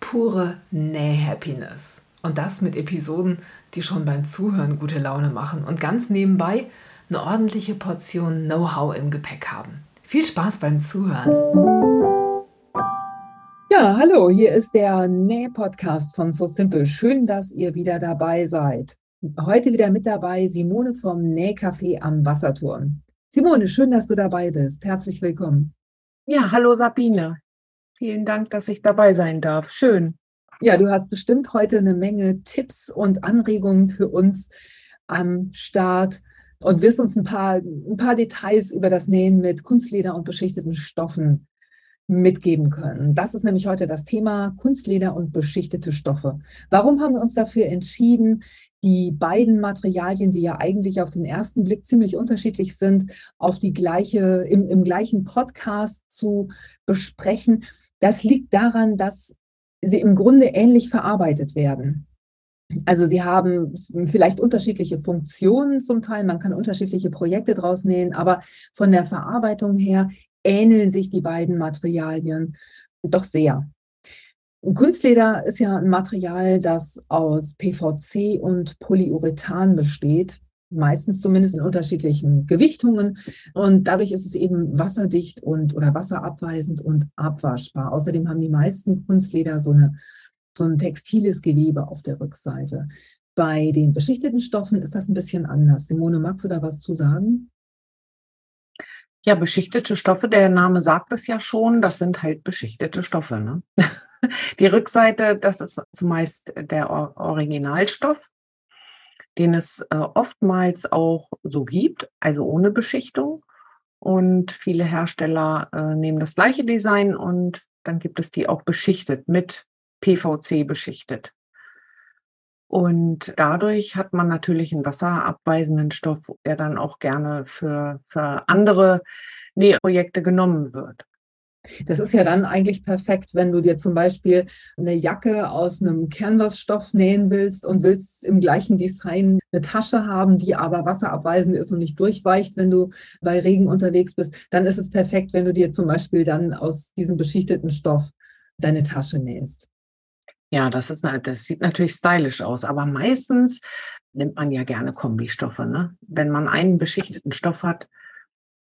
pure Näh-Happiness. Und das mit Episoden, die schon beim Zuhören gute Laune machen und ganz nebenbei eine ordentliche Portion Know-how im Gepäck haben. Viel Spaß beim Zuhören! Ja, hallo, hier ist der Näh-Podcast von So Simple. Schön, dass ihr wieder dabei seid. Heute wieder mit dabei Simone vom Nähcafé am Wasserturm. Simone, schön, dass du dabei bist. Herzlich willkommen. Ja, hallo Sabine. Vielen Dank, dass ich dabei sein darf. Schön. Ja, du hast bestimmt heute eine Menge Tipps und Anregungen für uns am Start und wirst uns ein paar, ein paar Details über das Nähen mit Kunstleder und beschichteten Stoffen mitgeben können. Das ist nämlich heute das Thema Kunstleder und beschichtete Stoffe. Warum haben wir uns dafür entschieden, die beiden Materialien, die ja eigentlich auf den ersten Blick ziemlich unterschiedlich sind, auf die gleiche, im, im gleichen Podcast zu besprechen? Das liegt daran, dass sie im Grunde ähnlich verarbeitet werden. Also sie haben vielleicht unterschiedliche Funktionen zum Teil, man kann unterschiedliche Projekte draus nähen, aber von der Verarbeitung her ähneln sich die beiden Materialien doch sehr. Kunstleder ist ja ein Material, das aus PVC und Polyurethan besteht, meistens zumindest in unterschiedlichen Gewichtungen. Und dadurch ist es eben wasserdicht und oder wasserabweisend und abwaschbar. Außerdem haben die meisten Kunstleder so, eine, so ein textiles Gewebe auf der Rückseite. Bei den beschichteten Stoffen ist das ein bisschen anders. Simone, magst du da was zu sagen? Ja, beschichtete Stoffe, der Name sagt es ja schon, das sind halt beschichtete Stoffe. Ne? Die Rückseite, das ist zumeist der Originalstoff, den es äh, oftmals auch so gibt, also ohne Beschichtung. Und viele Hersteller äh, nehmen das gleiche Design und dann gibt es die auch beschichtet, mit PVC beschichtet. Und dadurch hat man natürlich einen wasserabweisenden Stoff, der dann auch gerne für, für andere Nähprojekte genommen wird. Das ist ja dann eigentlich perfekt, wenn du dir zum Beispiel eine Jacke aus einem Canvas-Stoff nähen willst und willst im gleichen Design eine Tasche haben, die aber wasserabweisend ist und nicht durchweicht, wenn du bei Regen unterwegs bist. Dann ist es perfekt, wenn du dir zum Beispiel dann aus diesem beschichteten Stoff deine Tasche nähst. Ja, das, ist, das sieht natürlich stylisch aus, aber meistens nimmt man ja gerne Kombistoffe. Ne? Wenn man einen beschichteten Stoff hat,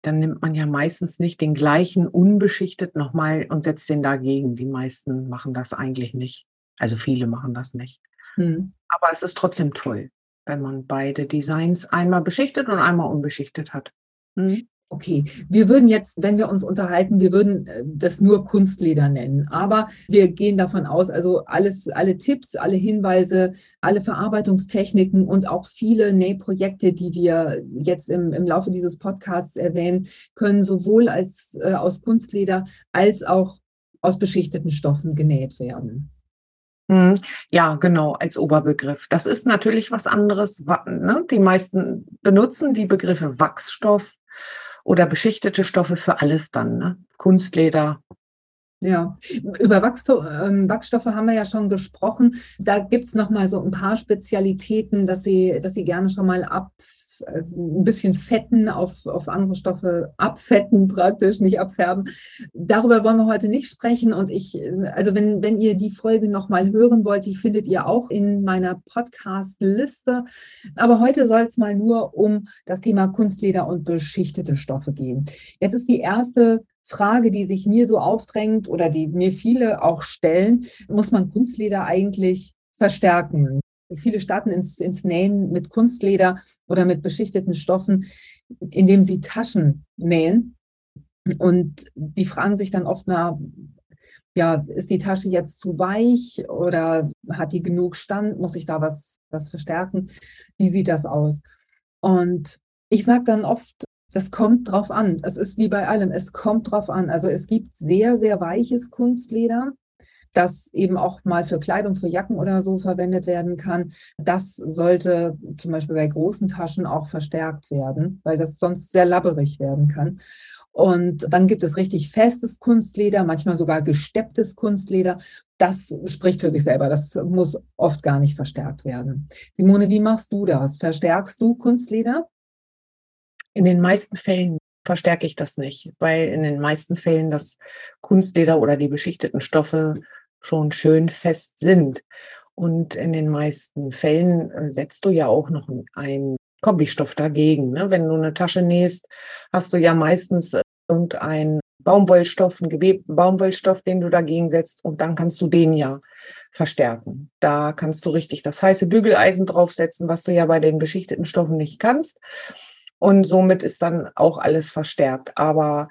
dann nimmt man ja meistens nicht den gleichen unbeschichtet nochmal und setzt den dagegen. Die meisten machen das eigentlich nicht. Also viele machen das nicht. Hm. Aber es ist trotzdem toll, wenn man beide Designs einmal beschichtet und einmal unbeschichtet hat. Hm. Okay, wir würden jetzt, wenn wir uns unterhalten, wir würden äh, das nur Kunstleder nennen. Aber wir gehen davon aus, also alles, alle Tipps, alle Hinweise, alle Verarbeitungstechniken und auch viele Nähprojekte, die wir jetzt im, im Laufe dieses Podcasts erwähnen, können sowohl als, äh, aus Kunstleder als auch aus beschichteten Stoffen genäht werden. Mhm. Ja, genau, als Oberbegriff. Das ist natürlich was anderes. Ne? Die meisten benutzen die Begriffe Wachsstoff, oder beschichtete Stoffe für alles dann, ne? Kunstleder. Ja, über Wachsto ähm, Wachsstoffe haben wir ja schon gesprochen. Da gibt es noch mal so ein paar Spezialitäten, dass Sie, dass Sie gerne schon mal ab ein bisschen fetten auf, auf andere Stoffe abfetten praktisch, nicht abfärben. Darüber wollen wir heute nicht sprechen. Und ich, also wenn, wenn ihr die Folge nochmal hören wollt, die findet ihr auch in meiner Podcast-Liste. Aber heute soll es mal nur um das Thema Kunstleder und beschichtete Stoffe gehen. Jetzt ist die erste Frage, die sich mir so aufdrängt oder die mir viele auch stellen, muss man Kunstleder eigentlich verstärken? Viele starten ins, ins Nähen mit Kunstleder oder mit beschichteten Stoffen, indem sie Taschen nähen. Und die fragen sich dann oft, na, ja, ist die Tasche jetzt zu weich oder hat die genug Stand? Muss ich da was, was verstärken? Wie sieht das aus? Und ich sage dann oft, das kommt drauf an. Es ist wie bei allem, es kommt drauf an. Also es gibt sehr, sehr weiches Kunstleder das eben auch mal für Kleidung, für Jacken oder so verwendet werden kann. Das sollte zum Beispiel bei großen Taschen auch verstärkt werden, weil das sonst sehr labberig werden kann. Und dann gibt es richtig festes Kunstleder, manchmal sogar gestepptes Kunstleder. Das spricht für sich selber. Das muss oft gar nicht verstärkt werden. Simone, wie machst du das? Verstärkst du Kunstleder? In den meisten Fällen verstärke ich das nicht, weil in den meisten Fällen das Kunstleder oder die beschichteten Stoffe schon schön fest sind. Und in den meisten Fällen äh, setzt du ja auch noch einen Kombistoff dagegen. Ne? Wenn du eine Tasche nähst, hast du ja meistens äh, irgendeinen Baumwollstoff, einen gewebten Baumwollstoff, den du dagegen setzt und dann kannst du den ja verstärken. Da kannst du richtig das heiße Bügeleisen draufsetzen, was du ja bei den beschichteten Stoffen nicht kannst. Und somit ist dann auch alles verstärkt. Aber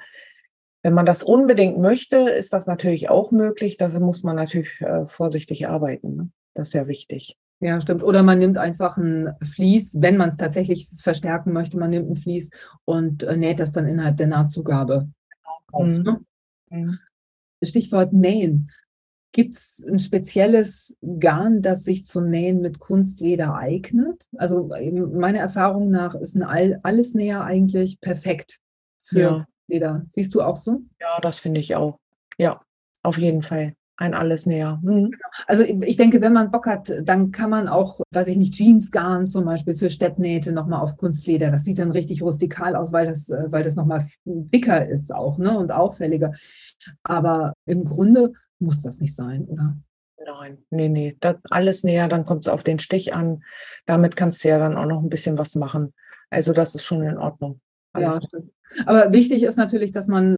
wenn man das unbedingt möchte, ist das natürlich auch möglich. Dafür muss man natürlich äh, vorsichtig arbeiten. Ne? Das ist ja wichtig. Ja, stimmt. Oder man nimmt einfach ein Vlies, wenn man es tatsächlich verstärken möchte, man nimmt ein Vlies und äh, näht das dann innerhalb der Nahtzugabe auf. Mhm. Ne? Mhm. Stichwort Nähen. Gibt es ein spezielles Garn, das sich zum Nähen mit Kunstleder eignet? Also meiner Erfahrung nach ist ein All Allesnäher eigentlich perfekt für ja. Leder. Siehst du auch so? Ja, das finde ich auch. Ja, auf jeden Fall. Ein Allesnäher. Mhm. Genau. Also ich denke, wenn man Bock hat, dann kann man auch, weiß ich nicht, Jeansgarn zum Beispiel für Steppnähte nochmal auf Kunstleder. Das sieht dann richtig rustikal aus, weil das, äh, weil das nochmal dicker ist auch ne? und auffälliger. Aber im Grunde muss das nicht sein, oder? Nein, nee, nee. Das alles näher, dann kommt es auf den Stich an. Damit kannst du ja dann auch noch ein bisschen was machen. Also das ist schon in Ordnung. Alles ja, stimmt. Aber wichtig ist natürlich, dass man,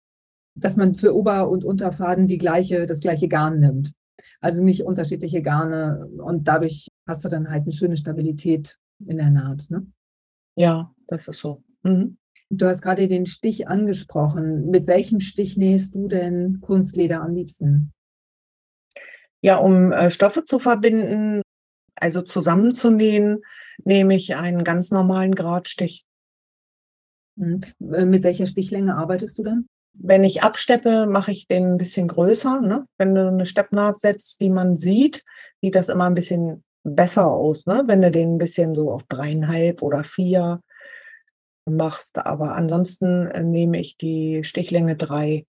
dass man für Ober- und Unterfaden die gleiche, das gleiche Garn nimmt. Also nicht unterschiedliche Garne und dadurch hast du dann halt eine schöne Stabilität in der Naht. Ne? Ja, das ist so. Mhm. Du hast gerade den Stich angesprochen. Mit welchem Stich nähst du denn Kunstleder am liebsten? Ja, um äh, Stoffe zu verbinden, also zusammenzunähen, nehme ich einen ganz normalen Gradstich. Mhm. Äh, mit welcher Stichlänge arbeitest du dann? Wenn ich absteppe, mache ich den ein bisschen größer. Ne? Wenn du eine Steppnaht setzt, die man sieht, sieht das immer ein bisschen besser aus. Ne? Wenn du den ein bisschen so auf dreieinhalb oder vier machst. Aber ansonsten äh, nehme ich die Stichlänge drei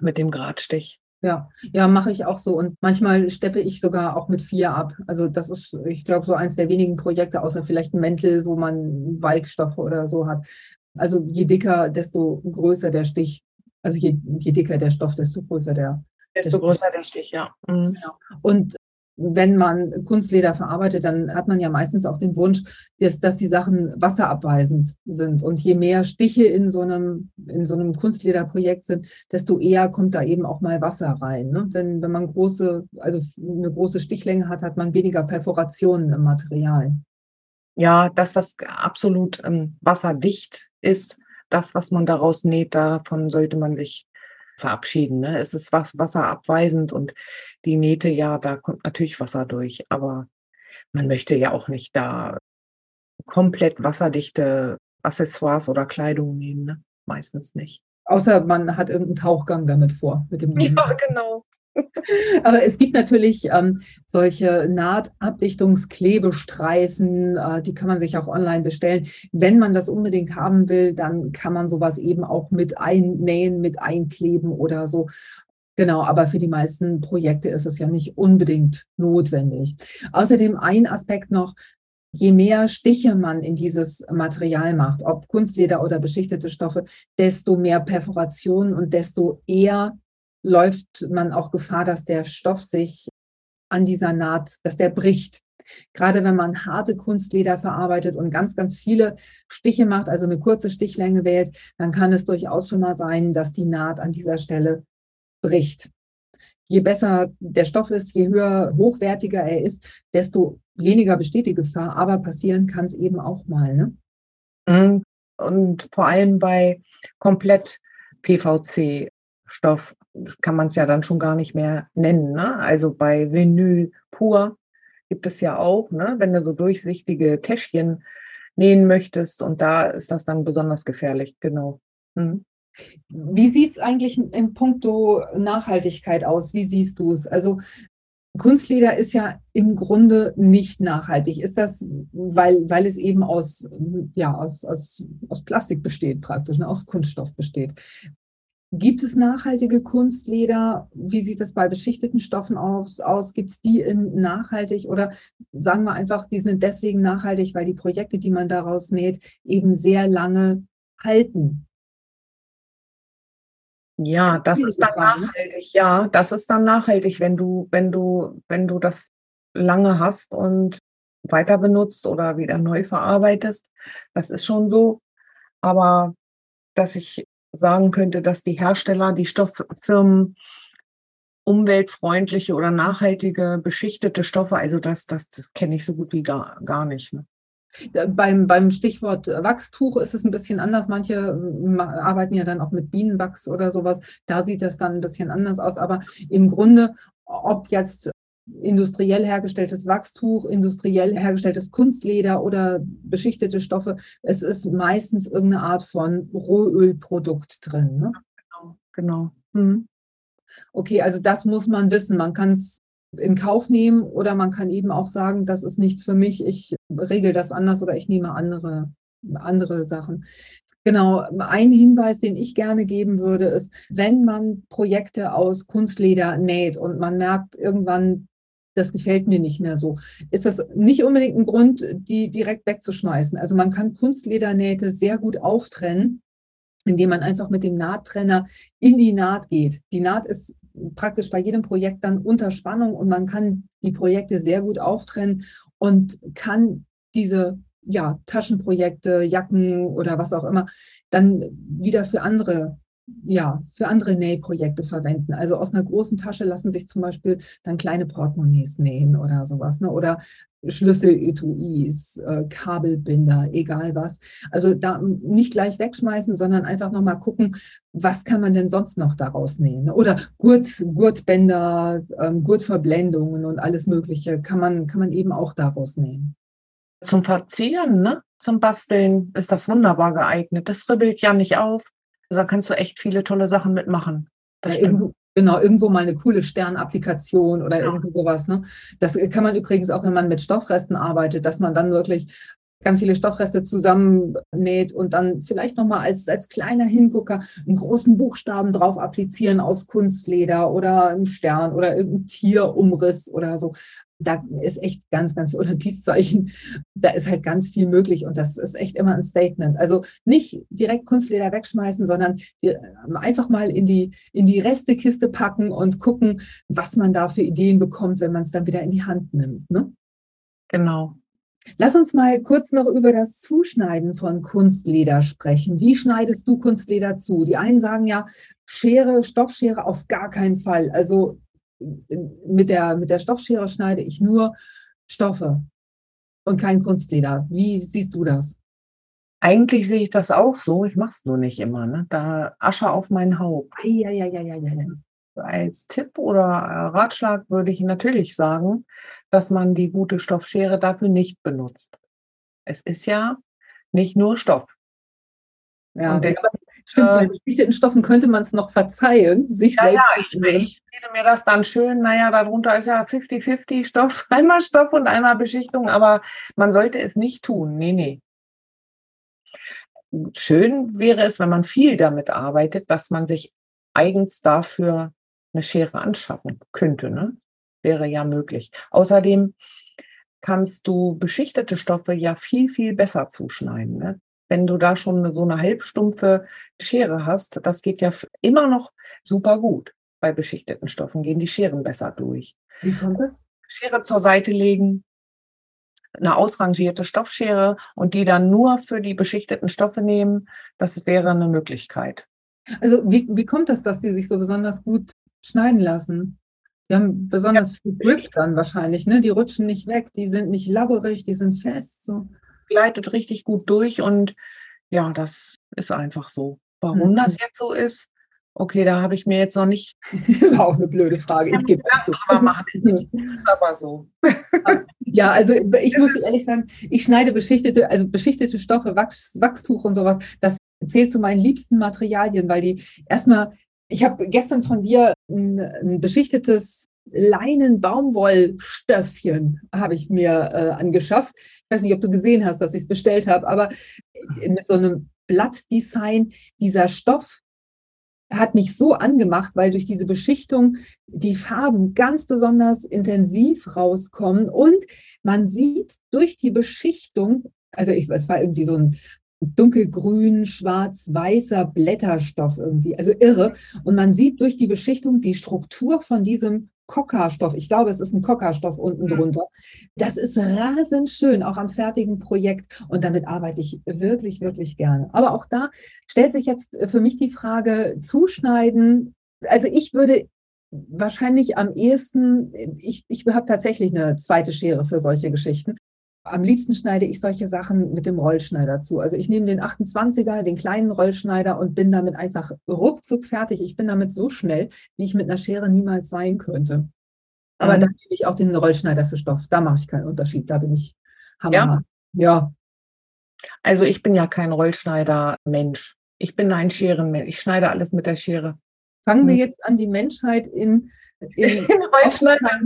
mit dem Gradstich. Ja, ja, mache ich auch so. Und manchmal steppe ich sogar auch mit vier ab. Also das ist, ich glaube, so eins der wenigen Projekte, außer vielleicht ein Mäntel, wo man Walkstoffe oder so hat. Also je dicker, desto größer der Stich. Also je, je dicker der Stoff, desto größer der. Desto der größer der Stich, ja. Mhm. Genau. Und wenn man Kunstleder verarbeitet, dann hat man ja meistens auch den Wunsch, dass, dass die Sachen wasserabweisend sind. Und je mehr Stiche in so einem, in so einem Kunstlederprojekt sind, desto eher kommt da eben auch mal Wasser rein. Ne? Wenn, wenn man große, also eine große Stichlänge hat, hat man weniger Perforationen im Material. Ja, dass das absolut ähm, wasserdicht ist, das, was man daraus näht, davon sollte man sich verabschieden. Ne? Es ist was, wasserabweisend und die Nähte, ja, da kommt natürlich Wasser durch, aber man möchte ja auch nicht da komplett wasserdichte Accessoires oder Kleidung nähen, ne? meistens nicht. Außer man hat irgendeinen Tauchgang damit vor, mit dem Ja, genau. Aber es gibt natürlich ähm, solche Nahtabdichtungsklebestreifen, äh, die kann man sich auch online bestellen. Wenn man das unbedingt haben will, dann kann man sowas eben auch mit einnähen, mit einkleben oder so. Genau, aber für die meisten Projekte ist es ja nicht unbedingt notwendig. Außerdem ein Aspekt noch, je mehr Stiche man in dieses Material macht, ob Kunstleder oder beschichtete Stoffe, desto mehr Perforation und desto eher läuft man auch Gefahr, dass der Stoff sich an dieser Naht, dass der bricht. Gerade wenn man harte Kunstleder verarbeitet und ganz, ganz viele Stiche macht, also eine kurze Stichlänge wählt, dann kann es durchaus schon mal sein, dass die Naht an dieser Stelle bricht. Je besser der Stoff ist, je höher, hochwertiger er ist, desto weniger besteht die Gefahr. Aber passieren kann es eben auch mal. Ne? Mhm. Und vor allem bei komplett PVC-Stoff kann man es ja dann schon gar nicht mehr nennen. Ne? Also bei Vinyl pur gibt es ja auch, ne? wenn du so durchsichtige Täschchen nähen möchtest und da ist das dann besonders gefährlich, genau. Mhm. Wie sieht es eigentlich im Puncto Nachhaltigkeit aus? Wie siehst du es? Also Kunstleder ist ja im Grunde nicht nachhaltig. Ist das, weil, weil es eben aus, ja, aus, aus, aus Plastik besteht praktisch, ne, aus Kunststoff besteht. Gibt es nachhaltige Kunstleder? Wie sieht es bei beschichteten Stoffen aus? aus? Gibt es die in nachhaltig oder sagen wir einfach, die sind deswegen nachhaltig, weil die Projekte, die man daraus näht, eben sehr lange halten? Ja, das ist dann ne? nachhaltig. Ja, das ist dann nachhaltig, wenn du, wenn du, wenn du das lange hast und weiter benutzt oder wieder neu verarbeitest. Das ist schon so. Aber dass ich sagen könnte, dass die Hersteller, die Stofffirmen umweltfreundliche oder nachhaltige beschichtete Stoffe, also das, das, das kenne ich so gut wie gar, gar nicht. Ne? Beim, beim Stichwort Wachstuch ist es ein bisschen anders. Manche äh, arbeiten ja dann auch mit Bienenwachs oder sowas. Da sieht das dann ein bisschen anders aus. Aber im Grunde, ob jetzt industriell hergestelltes Wachstuch, industriell hergestelltes Kunstleder oder beschichtete Stoffe, es ist meistens irgendeine Art von Rohölprodukt drin. Ne? Genau, genau. Mhm. Okay, also das muss man wissen. Man kann es in Kauf nehmen oder man kann eben auch sagen, das ist nichts für mich, ich regel das anders oder ich nehme andere, andere Sachen. Genau, ein Hinweis, den ich gerne geben würde, ist, wenn man Projekte aus Kunstleder näht und man merkt irgendwann, das gefällt mir nicht mehr so, ist das nicht unbedingt ein Grund, die direkt wegzuschmeißen. Also man kann Kunstledernähte sehr gut auftrennen, indem man einfach mit dem Nahttrenner in die Naht geht. Die Naht ist praktisch bei jedem Projekt dann unter Spannung und man kann die Projekte sehr gut auftrennen und kann diese ja, Taschenprojekte, Jacken oder was auch immer, dann wieder für andere ja, für andere Nähprojekte verwenden. Also aus einer großen Tasche lassen sich zum Beispiel dann kleine Portemonnaies nähen oder sowas. Ne? Oder Schlüssel-Etuis, äh, Kabelbinder, egal was. Also da nicht gleich wegschmeißen, sondern einfach nochmal gucken, was kann man denn sonst noch daraus nähen? Ne? Oder Gurt, Gurtbänder, ähm, Gurtverblendungen und alles Mögliche kann man, kann man eben auch daraus nähen. Zum Verzieren, ne? zum Basteln ist das wunderbar geeignet. Das ribbelt ja nicht auf. Also da kannst du echt viele tolle Sachen mitmachen. Ja, irgendwo, genau, irgendwo mal eine coole Sternapplikation oder ja. irgendwie sowas. Ne? Das kann man übrigens auch, wenn man mit Stoffresten arbeitet, dass man dann wirklich ganz viele Stoffreste zusammennäht und dann vielleicht nochmal als, als kleiner Hingucker einen großen Buchstaben drauf applizieren aus Kunstleder oder einen Stern oder irgendein Tierumriss oder so da ist echt ganz, ganz oder Peace-Zeichen, da ist halt ganz viel möglich und das ist echt immer ein Statement. Also nicht direkt Kunstleder wegschmeißen, sondern einfach mal in die, in die Restekiste packen und gucken, was man da für Ideen bekommt, wenn man es dann wieder in die Hand nimmt. Ne? Genau. Lass uns mal kurz noch über das Zuschneiden von Kunstleder sprechen. Wie schneidest du Kunstleder zu? Die einen sagen ja, Schere, Stoffschere auf gar keinen Fall. Also mit der, mit der Stoffschere schneide ich nur Stoffe und kein Kunstleder. Wie siehst du das? Eigentlich sehe ich das auch so. Ich mache es nur nicht immer. Ne? Da Asche auf mein Haupt. Ja, ja, ja, ja, ja. Als Tipp oder Ratschlag würde ich natürlich sagen, dass man die gute Stoffschere dafür nicht benutzt. Es ist ja nicht nur Stoff. Ja, und der, stimmt, bei beschichteten Stoffen könnte man es noch verzeihen, sich ja, selbst. Ja, ich, ich rede mir das dann schön, naja, darunter ist ja 50-50 Stoff, einmal Stoff und einmal Beschichtung, aber man sollte es nicht tun. Nee, nee. Schön wäre es, wenn man viel damit arbeitet, dass man sich eigens dafür eine Schere anschaffen könnte. Ne? Wäre ja möglich. Außerdem kannst du beschichtete Stoffe ja viel, viel besser zuschneiden. Ne? Wenn du da schon so eine halbstumpfe Schere hast, das geht ja immer noch super gut bei beschichteten Stoffen gehen die Scheren besser durch. Wie kommt das? Schere zur Seite legen, eine ausrangierte Stoffschere und die dann nur für die beschichteten Stoffe nehmen, das wäre eine Möglichkeit. Also wie, wie kommt das, dass die sich so besonders gut schneiden lassen? Die haben besonders ja. viel Grip dann wahrscheinlich, ne? Die rutschen nicht weg, die sind nicht labberig, die sind fest. So. Gleitet richtig gut durch und ja, das ist einfach so. Warum mhm. das jetzt so ist, Okay, da habe ich mir jetzt noch nicht. War auch eine blöde Frage. Ich gebe das aber machen. Das ist aber so. ja, also ich muss ehrlich sagen, ich schneide beschichtete, also beschichtete Stoffe, Wachs, Wachstuch und sowas. Das zählt zu meinen liebsten Materialien, weil die erstmal, ich habe gestern von dir ein, ein beschichtetes Leinen-Baumwollstöffchen habe ich mir äh, angeschafft. Ich weiß nicht, ob du gesehen hast, dass ich es bestellt habe, aber mit so einem Blattdesign, dieser Stoff hat mich so angemacht, weil durch diese Beschichtung die Farben ganz besonders intensiv rauskommen und man sieht durch die Beschichtung, also ich, es war irgendwie so ein dunkelgrün, schwarz-weißer Blätterstoff irgendwie, also irre. Und man sieht durch die Beschichtung die Struktur von diesem Coca-Stoff. Ich glaube, es ist ein Coca-Stoff unten mhm. drunter. Das ist rasend schön, auch am fertigen Projekt. Und damit arbeite ich wirklich, wirklich gerne. Aber auch da stellt sich jetzt für mich die Frage, zuschneiden. Also ich würde wahrscheinlich am ehesten, ich, ich habe tatsächlich eine zweite Schere für solche Geschichten am liebsten schneide ich solche Sachen mit dem Rollschneider zu. Also ich nehme den 28er, den kleinen Rollschneider und bin damit einfach ruckzuck fertig. Ich bin damit so schnell, wie ich mit einer Schere niemals sein könnte. Aber mhm. dann nehme ich auch den Rollschneider für Stoff. Da mache ich keinen Unterschied. Da bin ich hammer. Ja. ja. Also ich bin ja kein Rollschneider-Mensch. Ich bin ein Scherenmensch. Ich schneide alles mit der Schere. Fangen mhm. wir jetzt an, die Menschheit in, in, in Rollschneider.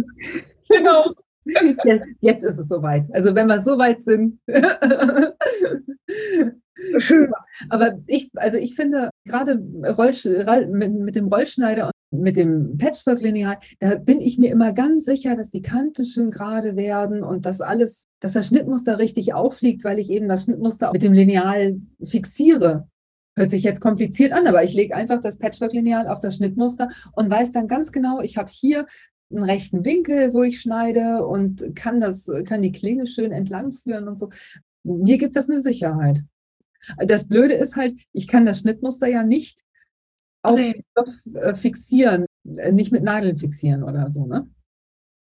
Genau. Jetzt ist es soweit. Also wenn wir so weit sind. Aber ich, also ich finde gerade mit, mit, dem Rollschneider und mit dem Patchwork-Lineal, da bin ich mir immer ganz sicher, dass die Kanten schön gerade werden und dass alles, dass das Schnittmuster richtig auffliegt, weil ich eben das Schnittmuster mit dem Lineal fixiere. Hört sich jetzt kompliziert an, aber ich lege einfach das Patchwork-Lineal auf das Schnittmuster und weiß dann ganz genau, ich habe hier einen rechten Winkel, wo ich schneide und kann das, kann die Klinge schön entlang führen und so. Mir gibt das eine Sicherheit. Das Blöde ist halt, ich kann das Schnittmuster ja nicht auf nee. Stoff äh, fixieren, äh, nicht mit Nadeln fixieren oder so, ne?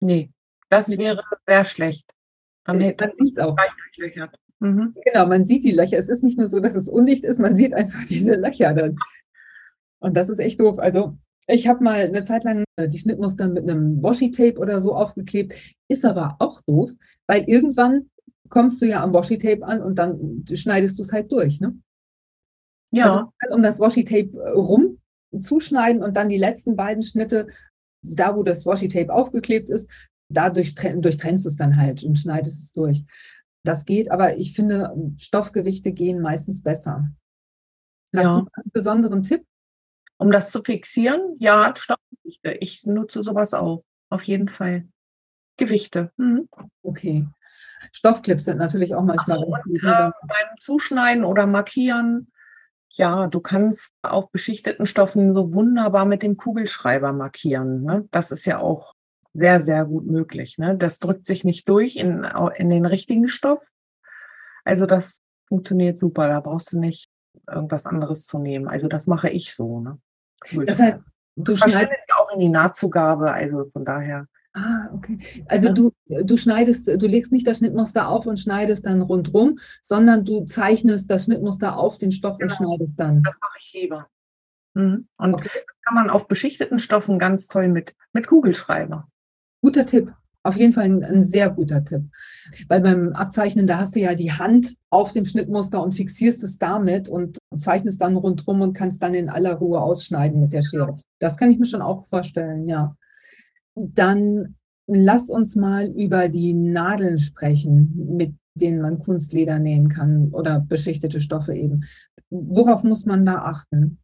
Nee, das wäre sehr schlecht. Dann äh, hätte man es auch. Mhm. Genau, man sieht die Löcher. Es ist nicht nur so, dass es undicht ist, man sieht einfach diese Löcher dann. Und das ist echt doof. Also ich habe mal eine Zeit lang äh, die Schnittmuster mit einem Washi-Tape oder so aufgeklebt. Ist aber auch doof, weil irgendwann kommst du ja am Washi-Tape an und dann schneidest du es halt durch. Ne? Ja. Also um das Washi-Tape äh, rum zuschneiden und dann die letzten beiden Schnitte, da wo das Washi-Tape aufgeklebt ist, da durchtrennst du es dann halt und schneidest es durch. Das geht, aber ich finde, Stoffgewichte gehen meistens besser. Hast ja. du einen besonderen Tipp? Um das zu fixieren, ja. Ich nutze sowas auch, auf jeden Fall. Gewichte. Mhm. Okay. Stoffclips sind natürlich auch manchmal. So, und, äh, beim Zuschneiden oder Markieren, ja, du kannst auf beschichteten Stoffen so wunderbar mit dem Kugelschreiber markieren. Ne? Das ist ja auch sehr, sehr gut möglich. Ne? Das drückt sich nicht durch in, in den richtigen Stoff. Also das funktioniert super. Da brauchst du nicht irgendwas anderes zu nehmen. Also das mache ich so. Ne? Cool. Das heißt, du das schneidest auch in die Nahtzugabe, also von daher. Ah, okay. Also ja. du, du schneidest, du legst nicht das Schnittmuster auf und schneidest dann rundrum, sondern du zeichnest das Schnittmuster auf den Stoff genau. und schneidest dann. Das mache ich lieber. Mhm. Und okay. kann man auf beschichteten Stoffen ganz toll mit, mit Kugelschreiber. Guter Tipp. Auf jeden Fall ein, ein, sehr guter Tipp. Weil beim Abzeichnen, da hast du ja die Hand auf dem Schnittmuster und fixierst es damit und zeichnest dann rundherum und kannst dann in aller Ruhe ausschneiden mit der Schere. Das kann ich mir schon auch vorstellen, ja. Dann lass uns mal über die Nadeln sprechen, mit denen man Kunstleder nähen kann oder beschichtete Stoffe eben. Worauf muss man da achten?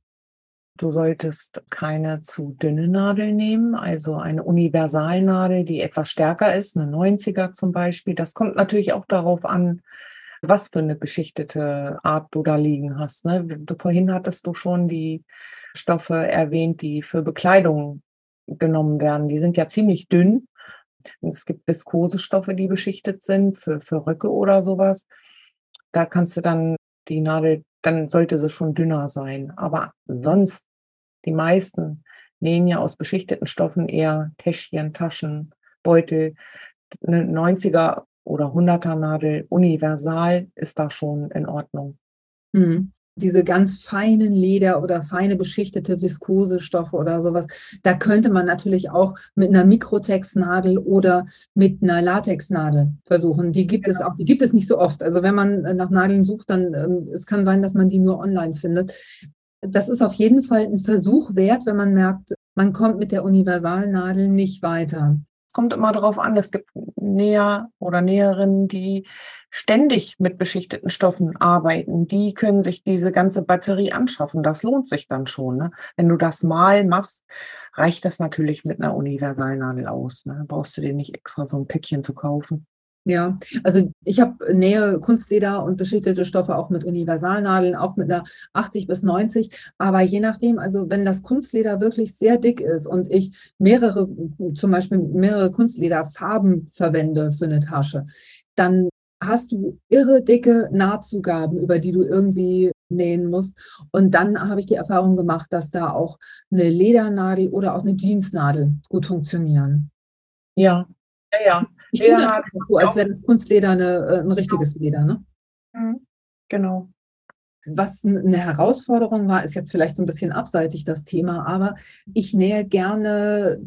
Du solltest keine zu dünne Nadel nehmen, also eine Universalnadel, die etwas stärker ist, eine 90er zum Beispiel. Das kommt natürlich auch darauf an, was für eine beschichtete Art du da liegen hast. Ne? Vorhin hattest du schon die Stoffe erwähnt, die für Bekleidung genommen werden. Die sind ja ziemlich dünn. es gibt Viskosestoffe, die beschichtet sind für, für Röcke oder sowas. Da kannst du dann die Nadel dann sollte sie schon dünner sein. Aber sonst, die meisten nähen ja aus beschichteten Stoffen eher Täschchen, Taschen, Beutel. Eine 90er oder 100er Nadel universal ist da schon in Ordnung. Mhm. Diese ganz feinen Leder oder feine beschichtete Viskosestoffe oder sowas, da könnte man natürlich auch mit einer Mikrotexnadel oder mit einer Latexnadel versuchen. Die gibt genau. es auch, die gibt es nicht so oft. Also wenn man nach Nadeln sucht, dann ähm, es kann sein, dass man die nur online findet. Das ist auf jeden Fall ein Versuch wert, wenn man merkt, man kommt mit der Universalnadel nicht weiter. Kommt immer darauf an, es gibt Näher oder Näherinnen, die ständig mit beschichteten Stoffen arbeiten, die können sich diese ganze Batterie anschaffen. Das lohnt sich dann schon. Ne? Wenn du das mal machst, reicht das natürlich mit einer Universalnadel aus. Ne? Brauchst du dir nicht extra so ein Päckchen zu kaufen. Ja, also ich habe Nähe, Kunstleder und beschichtete Stoffe auch mit Universalnadeln, auch mit einer 80 bis 90. Aber je nachdem, also wenn das Kunstleder wirklich sehr dick ist und ich mehrere, zum Beispiel mehrere Kunstlederfarben verwende für eine Tasche, dann hast du irre dicke Nahtzugaben, über die du irgendwie nähen musst. Und dann habe ich die Erfahrung gemacht, dass da auch eine Ledernadel oder auch eine Jeansnadel gut funktionieren. Ja, ja, ja. Ich tue das so, als wäre das Kunstleder eine, äh, ein richtiges Leder, ne? Mhm. Genau. Was eine Herausforderung war, ist jetzt vielleicht so ein bisschen abseitig das Thema, aber ich nähe gerne,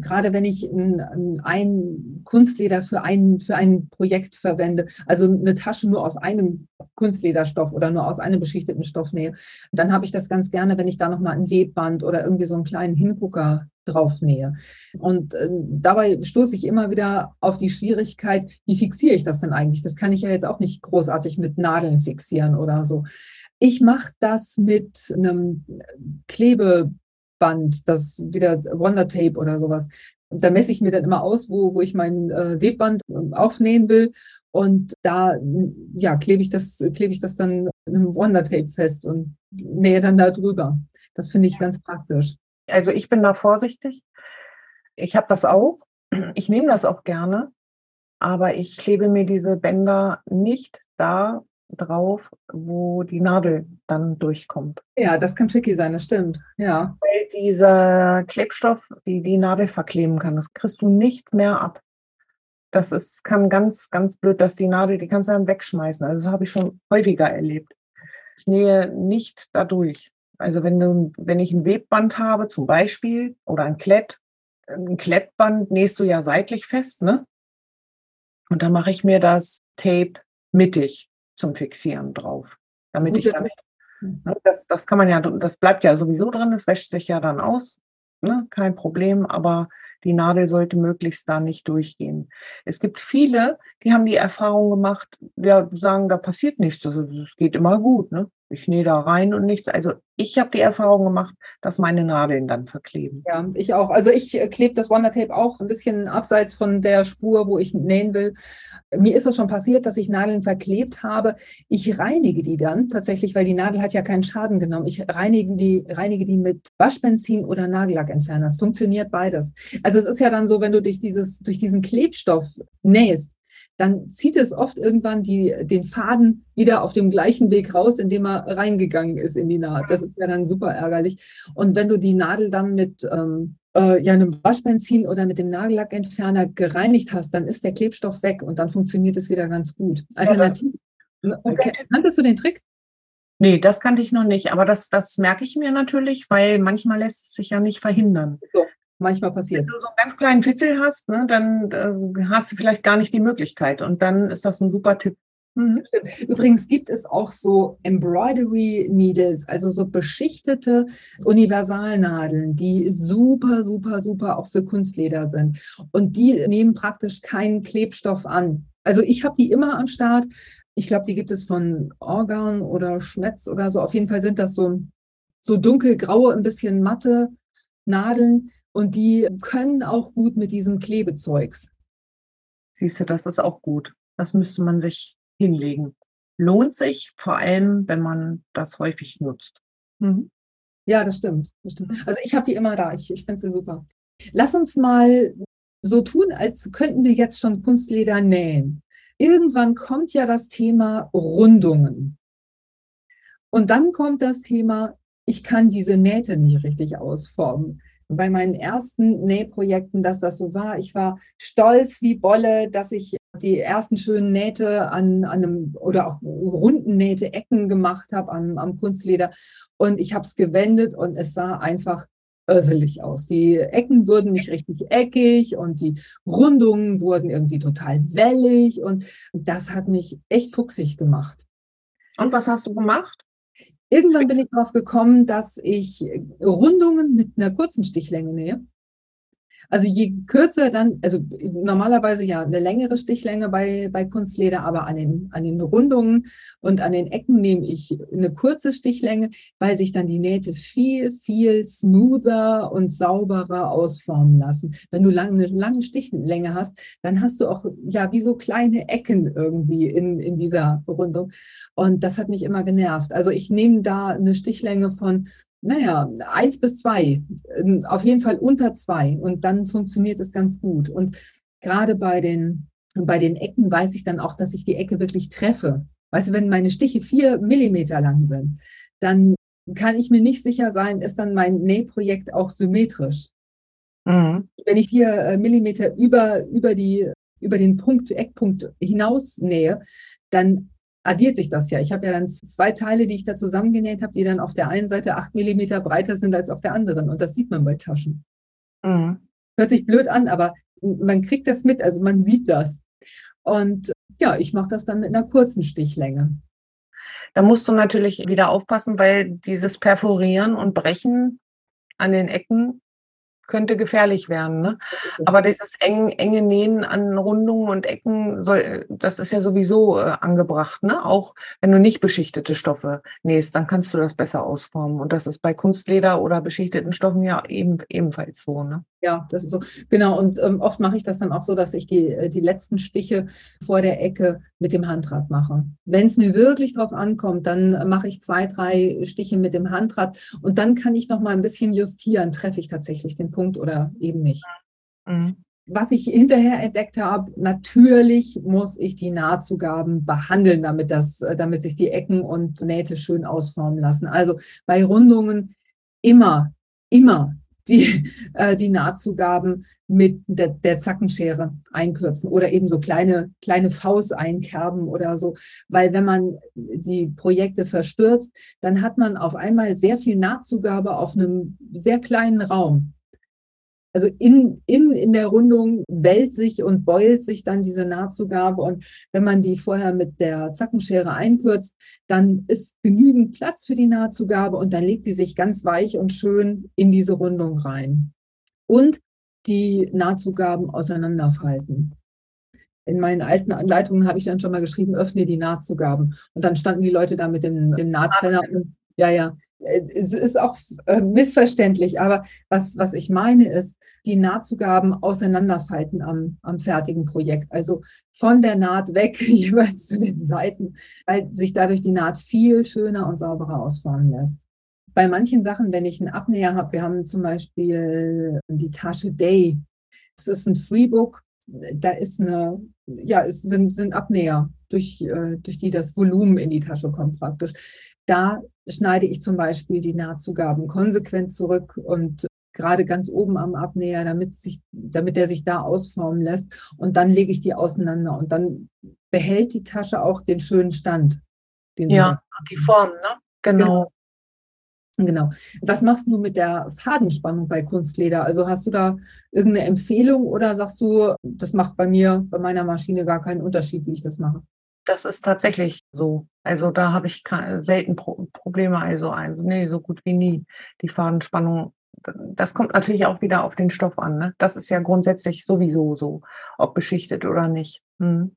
gerade wenn ich ein, ein Kunstleder für ein, für ein Projekt verwende, also eine Tasche nur aus einem Kunstlederstoff oder nur aus einem beschichteten Stoff nähe, dann habe ich das ganz gerne, wenn ich da nochmal ein Webband oder irgendwie so einen kleinen Hingucker drauf nähe. Und äh, dabei stoße ich immer wieder auf die Schwierigkeit, wie fixiere ich das denn eigentlich? Das kann ich ja jetzt auch nicht großartig mit Nadeln fixieren oder so. Ich mache das mit einem Klebeband, das wieder Wonder Tape oder sowas. Und da messe ich mir dann immer aus, wo, wo ich mein äh, Webband ähm, aufnähen will. Und da ja, klebe ich das, klebe ich das dann in einem Wonder Tape fest und nähe dann da drüber. Das finde ich ganz praktisch. Also ich bin da vorsichtig. Ich habe das auch. Ich nehme das auch gerne, aber ich klebe mir diese Bänder nicht da drauf, wo die Nadel dann durchkommt. Ja, das kann tricky sein, das stimmt. Ja. Weil dieser Klebstoff die, die Nadel verkleben kann. Das kriegst du nicht mehr ab. Das ist, kann ganz, ganz blöd, dass die Nadel, die kannst du dann wegschmeißen. Also das habe ich schon häufiger erlebt. Ich nähe nicht dadurch. Also wenn du, wenn ich ein Webband habe, zum Beispiel, oder ein Klett, ein Klettband nähst du ja seitlich fest, ne? Und dann mache ich mir das Tape mittig zum Fixieren drauf, damit Gute. ich damit, ne, das, das kann man ja, das bleibt ja sowieso drin, das wäscht sich ja dann aus, ne? kein Problem, aber die Nadel sollte möglichst da nicht durchgehen. Es gibt viele, die haben die Erfahrung gemacht, ja, sagen, da passiert nichts, es geht immer gut. Ne? Ich nähe da rein und nichts. Also ich habe die Erfahrung gemacht, dass meine Nadeln dann verkleben. Ja, ich auch. Also ich äh, klebe das Wonder Tape auch ein bisschen abseits von der Spur, wo ich nähen will. Mir ist es schon passiert, dass ich Nadeln verklebt habe. Ich reinige die dann tatsächlich, weil die Nadel hat ja keinen Schaden genommen. Ich reinige die, reinige die mit Waschbenzin oder Nagellackentferner. Es funktioniert beides. Also es ist ja dann so, wenn du durch, dieses, durch diesen Klebstoff nähst, dann zieht es oft irgendwann die, den Faden wieder auf dem gleichen Weg raus, indem er reingegangen ist in die Naht. Das ist ja dann super ärgerlich. Und wenn du die Nadel dann mit ähm, äh, ja, einem Waschbenzin oder mit dem Nagellackentferner gereinigt hast, dann ist der Klebstoff weg und dann funktioniert es wieder ganz gut. Alternativ. Ja, Kanntest du den Trick? Nee, das kannte ich noch nicht, aber das, das merke ich mir natürlich, weil manchmal lässt es sich ja nicht verhindern. So, manchmal passiert. Wenn du so einen ganz kleinen Fitzel hast, ne, dann äh, hast du vielleicht gar nicht die Möglichkeit. Und dann ist das ein super Tipp. Mhm. Übrigens gibt es auch so Embroidery Needles, also so beschichtete Universalnadeln, die super, super, super auch für Kunstleder sind. Und die nehmen praktisch keinen Klebstoff an. Also ich habe die immer am Start. Ich glaube, die gibt es von Organ oder Schmetz oder so. Auf jeden Fall sind das so, so dunkelgraue, ein bisschen matte Nadeln, und die können auch gut mit diesem Klebezeugs. Siehst du, das ist auch gut. Das müsste man sich hinlegen. Lohnt sich, vor allem, wenn man das häufig nutzt. Mhm. Ja, das stimmt, das stimmt. Also ich habe die immer da. Ich, ich finde sie super. Lass uns mal so tun, als könnten wir jetzt schon Kunstleder nähen. Irgendwann kommt ja das Thema Rundungen. Und dann kommt das Thema, ich kann diese Nähte nicht richtig ausformen bei meinen ersten Nähprojekten, dass das so war. Ich war stolz wie Bolle, dass ich die ersten schönen Nähte an, an einem oder auch runden Nähte, Ecken gemacht habe am, am Kunstleder. Und ich habe es gewendet und es sah einfach örselig aus. Die Ecken wurden nicht richtig eckig und die Rundungen wurden irgendwie total wellig und das hat mich echt fuchsig gemacht. Und was hast du gemacht? Irgendwann bin ich darauf gekommen, dass ich Rundungen mit einer kurzen Stichlänge nähe. Also je kürzer dann, also normalerweise ja eine längere Stichlänge bei, bei Kunstleder, aber an den, an den Rundungen und an den Ecken nehme ich eine kurze Stichlänge, weil sich dann die Nähte viel, viel smoother und sauberer ausformen lassen. Wenn du lang, eine lange Stichlänge hast, dann hast du auch ja wie so kleine Ecken irgendwie in, in dieser Rundung. Und das hat mich immer genervt. Also ich nehme da eine Stichlänge von naja, eins bis zwei, ähm, auf jeden Fall unter zwei und dann funktioniert es ganz gut. Und gerade bei den, bei den Ecken weiß ich dann auch, dass ich die Ecke wirklich treffe. Weißt du, wenn meine Stiche vier Millimeter lang sind, dann kann ich mir nicht sicher sein, ist dann mein Nähprojekt auch symmetrisch. Mhm. Wenn ich vier äh, Millimeter über, über, die, über den Punkt, Eckpunkt hinaus nähe, dann addiert sich das ja. Ich habe ja dann zwei Teile, die ich da zusammengenäht habe, die dann auf der einen Seite acht Millimeter breiter sind als auf der anderen. Und das sieht man bei Taschen. Mhm. Hört sich blöd an, aber man kriegt das mit, also man sieht das. Und ja, ich mache das dann mit einer kurzen Stichlänge. Da musst du natürlich wieder aufpassen, weil dieses Perforieren und Brechen an den Ecken könnte gefährlich werden. Ne? Aber dieses eng, enge Nähen an Rundungen und Ecken, soll, das ist ja sowieso äh, angebracht. Ne? Auch wenn du nicht beschichtete Stoffe nähst, dann kannst du das besser ausformen. Und das ist bei Kunstleder oder beschichteten Stoffen ja eben, ebenfalls so. Ne? Ja, das ist so. Genau. Und ähm, oft mache ich das dann auch so, dass ich die, äh, die letzten Stiche vor der Ecke mit dem Handrad mache. Wenn es mir wirklich drauf ankommt, dann mache ich zwei, drei Stiche mit dem Handrad und dann kann ich noch mal ein bisschen justieren, treffe ich tatsächlich den Punkt oder eben nicht. Mhm. Was ich hinterher entdeckt habe, natürlich muss ich die Nahtzugaben behandeln, damit, das, äh, damit sich die Ecken und Nähte schön ausformen lassen. Also bei Rundungen immer, immer die, äh, die Nahtzugaben mit der, der Zackenschere einkürzen oder eben so kleine, kleine Faust einkerben oder so. Weil wenn man die Projekte verstürzt, dann hat man auf einmal sehr viel Nahtzugabe auf einem sehr kleinen Raum also in, in, in der Rundung wellt sich und beult sich dann diese Nahtzugabe. Und wenn man die vorher mit der Zackenschere einkürzt, dann ist genügend Platz für die Nahtzugabe und dann legt die sich ganz weich und schön in diese Rundung rein. Und die Nahtzugaben auseinanderfalten. In meinen alten Anleitungen habe ich dann schon mal geschrieben, öffne die Nahtzugaben. Und dann standen die Leute da mit dem, dem Nahtrenner und ja, ja, es ist auch äh, missverständlich, aber was, was ich meine ist, die Nahtzugaben auseinanderfalten am, am fertigen Projekt. Also von der Naht weg jeweils zu den Seiten, weil sich dadurch die Naht viel schöner und sauberer ausformen lässt. Bei manchen Sachen, wenn ich einen Abnäher habe, wir haben zum Beispiel die Tasche Day. Das ist ein Freebook, da ist eine, ja, es sind, sind Abnäher, durch, äh, durch die das Volumen in die Tasche kommt praktisch. Da schneide ich zum Beispiel die Nahtzugaben konsequent zurück und gerade ganz oben am Abnäher, damit, sich, damit der sich da ausformen lässt. Und dann lege ich die auseinander und dann behält die Tasche auch den schönen Stand. Den ja, die Form, ne? Genau. genau. Genau. Was machst du mit der Fadenspannung bei Kunstleder? Also hast du da irgendeine Empfehlung oder sagst du, das macht bei mir, bei meiner Maschine gar keinen Unterschied, wie ich das mache? Das ist tatsächlich so. Also da habe ich selten Pro Probleme. Also ein, nee, so gut wie nie. Die Fadenspannung, das kommt natürlich auch wieder auf den Stoff an. Ne? Das ist ja grundsätzlich sowieso so, ob beschichtet oder nicht. Hm.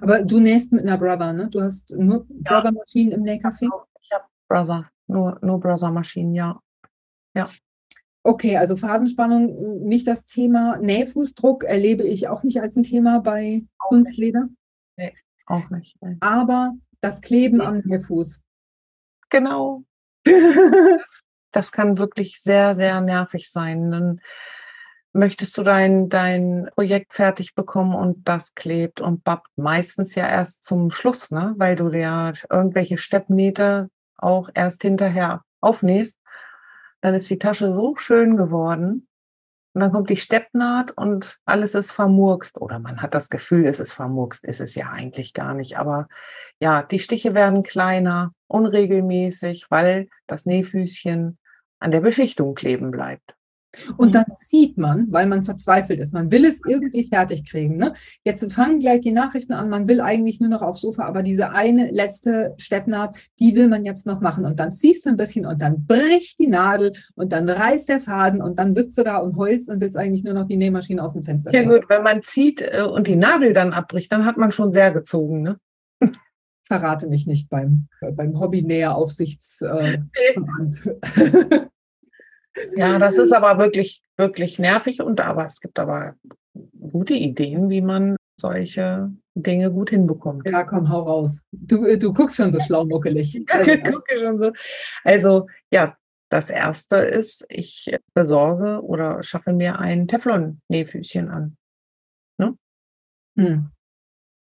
Aber du nähst mit einer Brother, ne? Du hast nur ja. Brother-Maschinen im Nähcafé? Ich habe Brother, nur, nur Brother-Maschinen, ja. Ja. Okay, also Fadenspannung äh, nicht das Thema. Nähfußdruck erlebe ich auch nicht als ein Thema bei Kunstleder. Nee. Auch nicht. Nein. Aber das Kleben am Nähfuß. Genau. das kann wirklich sehr, sehr nervig sein. Dann möchtest du dein, dein Projekt fertig bekommen und das klebt und bappt meistens ja erst zum Schluss, ne? weil du ja irgendwelche Steppnähte auch erst hinterher aufnähst. Dann ist die Tasche so schön geworden und dann kommt die Steppnaht und alles ist vermurkst. Oder man hat das Gefühl, es ist vermurkst, ist es ja eigentlich gar nicht. Aber ja, die Stiche werden kleiner, unregelmäßig, weil das Nähfüßchen an der Beschichtung kleben bleibt. Und dann sieht man, weil man verzweifelt ist, man will es irgendwie fertig kriegen. Ne? Jetzt fangen gleich die Nachrichten an, man will eigentlich nur noch aufs Sofa, aber diese eine letzte Steppnaht, die will man jetzt noch machen. Und dann ziehst du ein bisschen und dann bricht die Nadel und dann reißt der Faden und dann sitzt du da und heulst und willst eigentlich nur noch die Nähmaschine aus dem Fenster Ja gut, wenn man zieht äh, und die Nadel dann abbricht, dann hat man schon sehr gezogen. Ne? Verrate mich nicht beim, beim Hobby-Näher-Aufsichtsverband. Äh, Ja, das ist aber wirklich, wirklich nervig und aber es gibt aber gute Ideen, wie man solche Dinge gut hinbekommt. Ja, komm, hau raus. Du, äh, du guckst schon so schlaumuckelig. Ja, ich gucke schon so. Also, ja, das erste ist, ich besorge oder schaffe mir ein Teflon-Nähfüßchen an. Ne? Hm.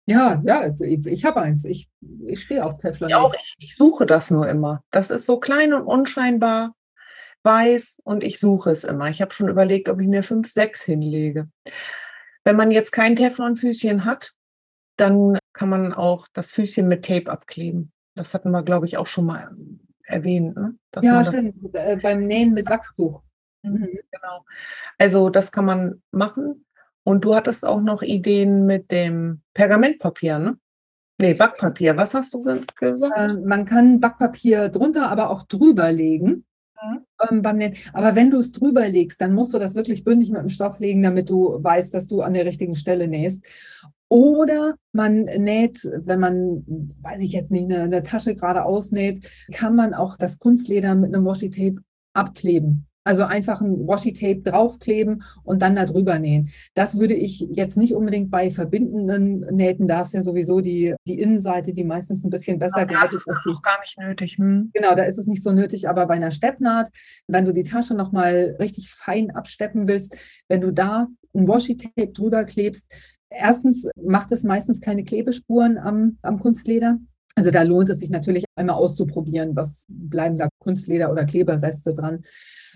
Ja, ja, also ich, ich habe eins. Ich, ich stehe auf Teflon. Ich auch, ich, ich suche das nur immer. Das ist so klein und unscheinbar weiß und ich suche es immer. Ich habe schon überlegt, ob ich mir fünf, sechs hinlege. Wenn man jetzt kein Teflonfüßchen hat, dann kann man auch das Füßchen mit Tape abkleben. Das hatten wir, glaube ich, auch schon mal erwähnt. Ne? ja, äh, beim Nähen mit Wachstuch. Mhm, mhm. Genau. Also das kann man machen. Und du hattest auch noch Ideen mit dem Pergamentpapier, ne? Nee, Backpapier. Was hast du gesagt? Äh, man kann Backpapier drunter, aber auch drüber legen. Mhm. Ähm. Aber wenn du es drüber legst, dann musst du das wirklich bündig mit dem Stoff legen, damit du weißt, dass du an der richtigen Stelle nähst. Oder man näht, wenn man, weiß ich jetzt nicht, eine, eine Tasche gerade ausnäht, kann man auch das Kunstleder mit einem Washi-Tape abkleben. Also einfach ein Washi-Tape draufkleben und dann da drüber nähen. Das würde ich jetzt nicht unbedingt bei verbindenden Nähten, da ist ja sowieso die, die Innenseite, die meistens ein bisschen besser ja, Das ist auch gar nicht nötig. Hm. Genau, da ist es nicht so nötig, aber bei einer Steppnaht, wenn du die Tasche nochmal richtig fein absteppen willst, wenn du da ein Washi-Tape drüber klebst, erstens macht es meistens keine Klebespuren am, am Kunstleder. Also da lohnt es sich natürlich einmal auszuprobieren, was bleiben da Kunstleder oder Klebereste dran.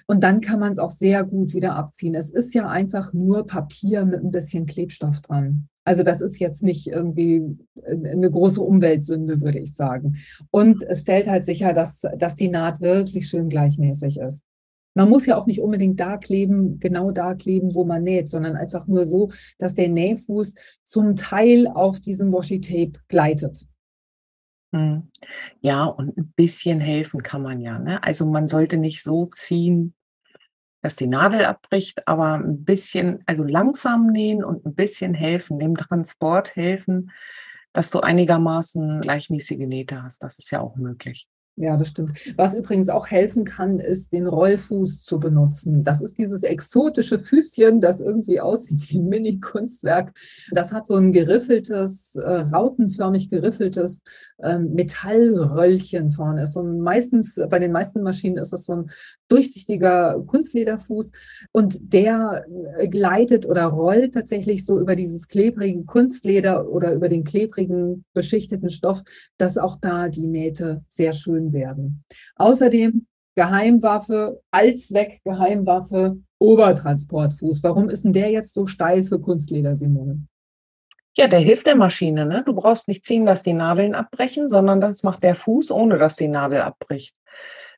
Und dann kann man es auch sehr gut wieder abziehen. Es ist ja einfach nur Papier mit ein bisschen Klebstoff dran. Also das ist jetzt nicht irgendwie eine große Umweltsünde, würde ich sagen. Und es stellt halt sicher, dass, dass die Naht wirklich schön gleichmäßig ist. Man muss ja auch nicht unbedingt da kleben, genau da kleben, wo man näht, sondern einfach nur so, dass der Nähfuß zum Teil auf diesem Washi-Tape gleitet. Hm. Ja, und ein bisschen helfen kann man ja, ne? Also, man sollte nicht so ziehen, dass die Nadel abbricht, aber ein bisschen also, langsam nähen und ein bisschen helfen, dem Transport helfen, dass du einigermaßen gleichmäßige Nähte hast. Das ist ja auch möglich. Ja, das stimmt. Was übrigens auch helfen kann, ist, den Rollfuß zu benutzen. Das ist dieses exotische Füßchen, das irgendwie aussieht wie ein Mini-Kunstwerk. Das hat so ein geriffeltes, äh, rautenförmig geriffeltes äh, Metallröllchen vorne. Ist so ein, meistens, bei den meisten Maschinen ist das so ein durchsichtiger Kunstlederfuß und der äh, gleitet oder rollt tatsächlich so über dieses klebrige Kunstleder oder über den klebrigen beschichteten Stoff, dass auch da die Nähte sehr schön werden. Außerdem Geheimwaffe, Allzweck Geheimwaffe, Obertransportfuß. Warum ist denn der jetzt so steil für Kunstleder, Simone? Ja, der hilft der Maschine. Ne? Du brauchst nicht ziehen, dass die Nadeln abbrechen, sondern das macht der Fuß, ohne dass die Nadel abbricht.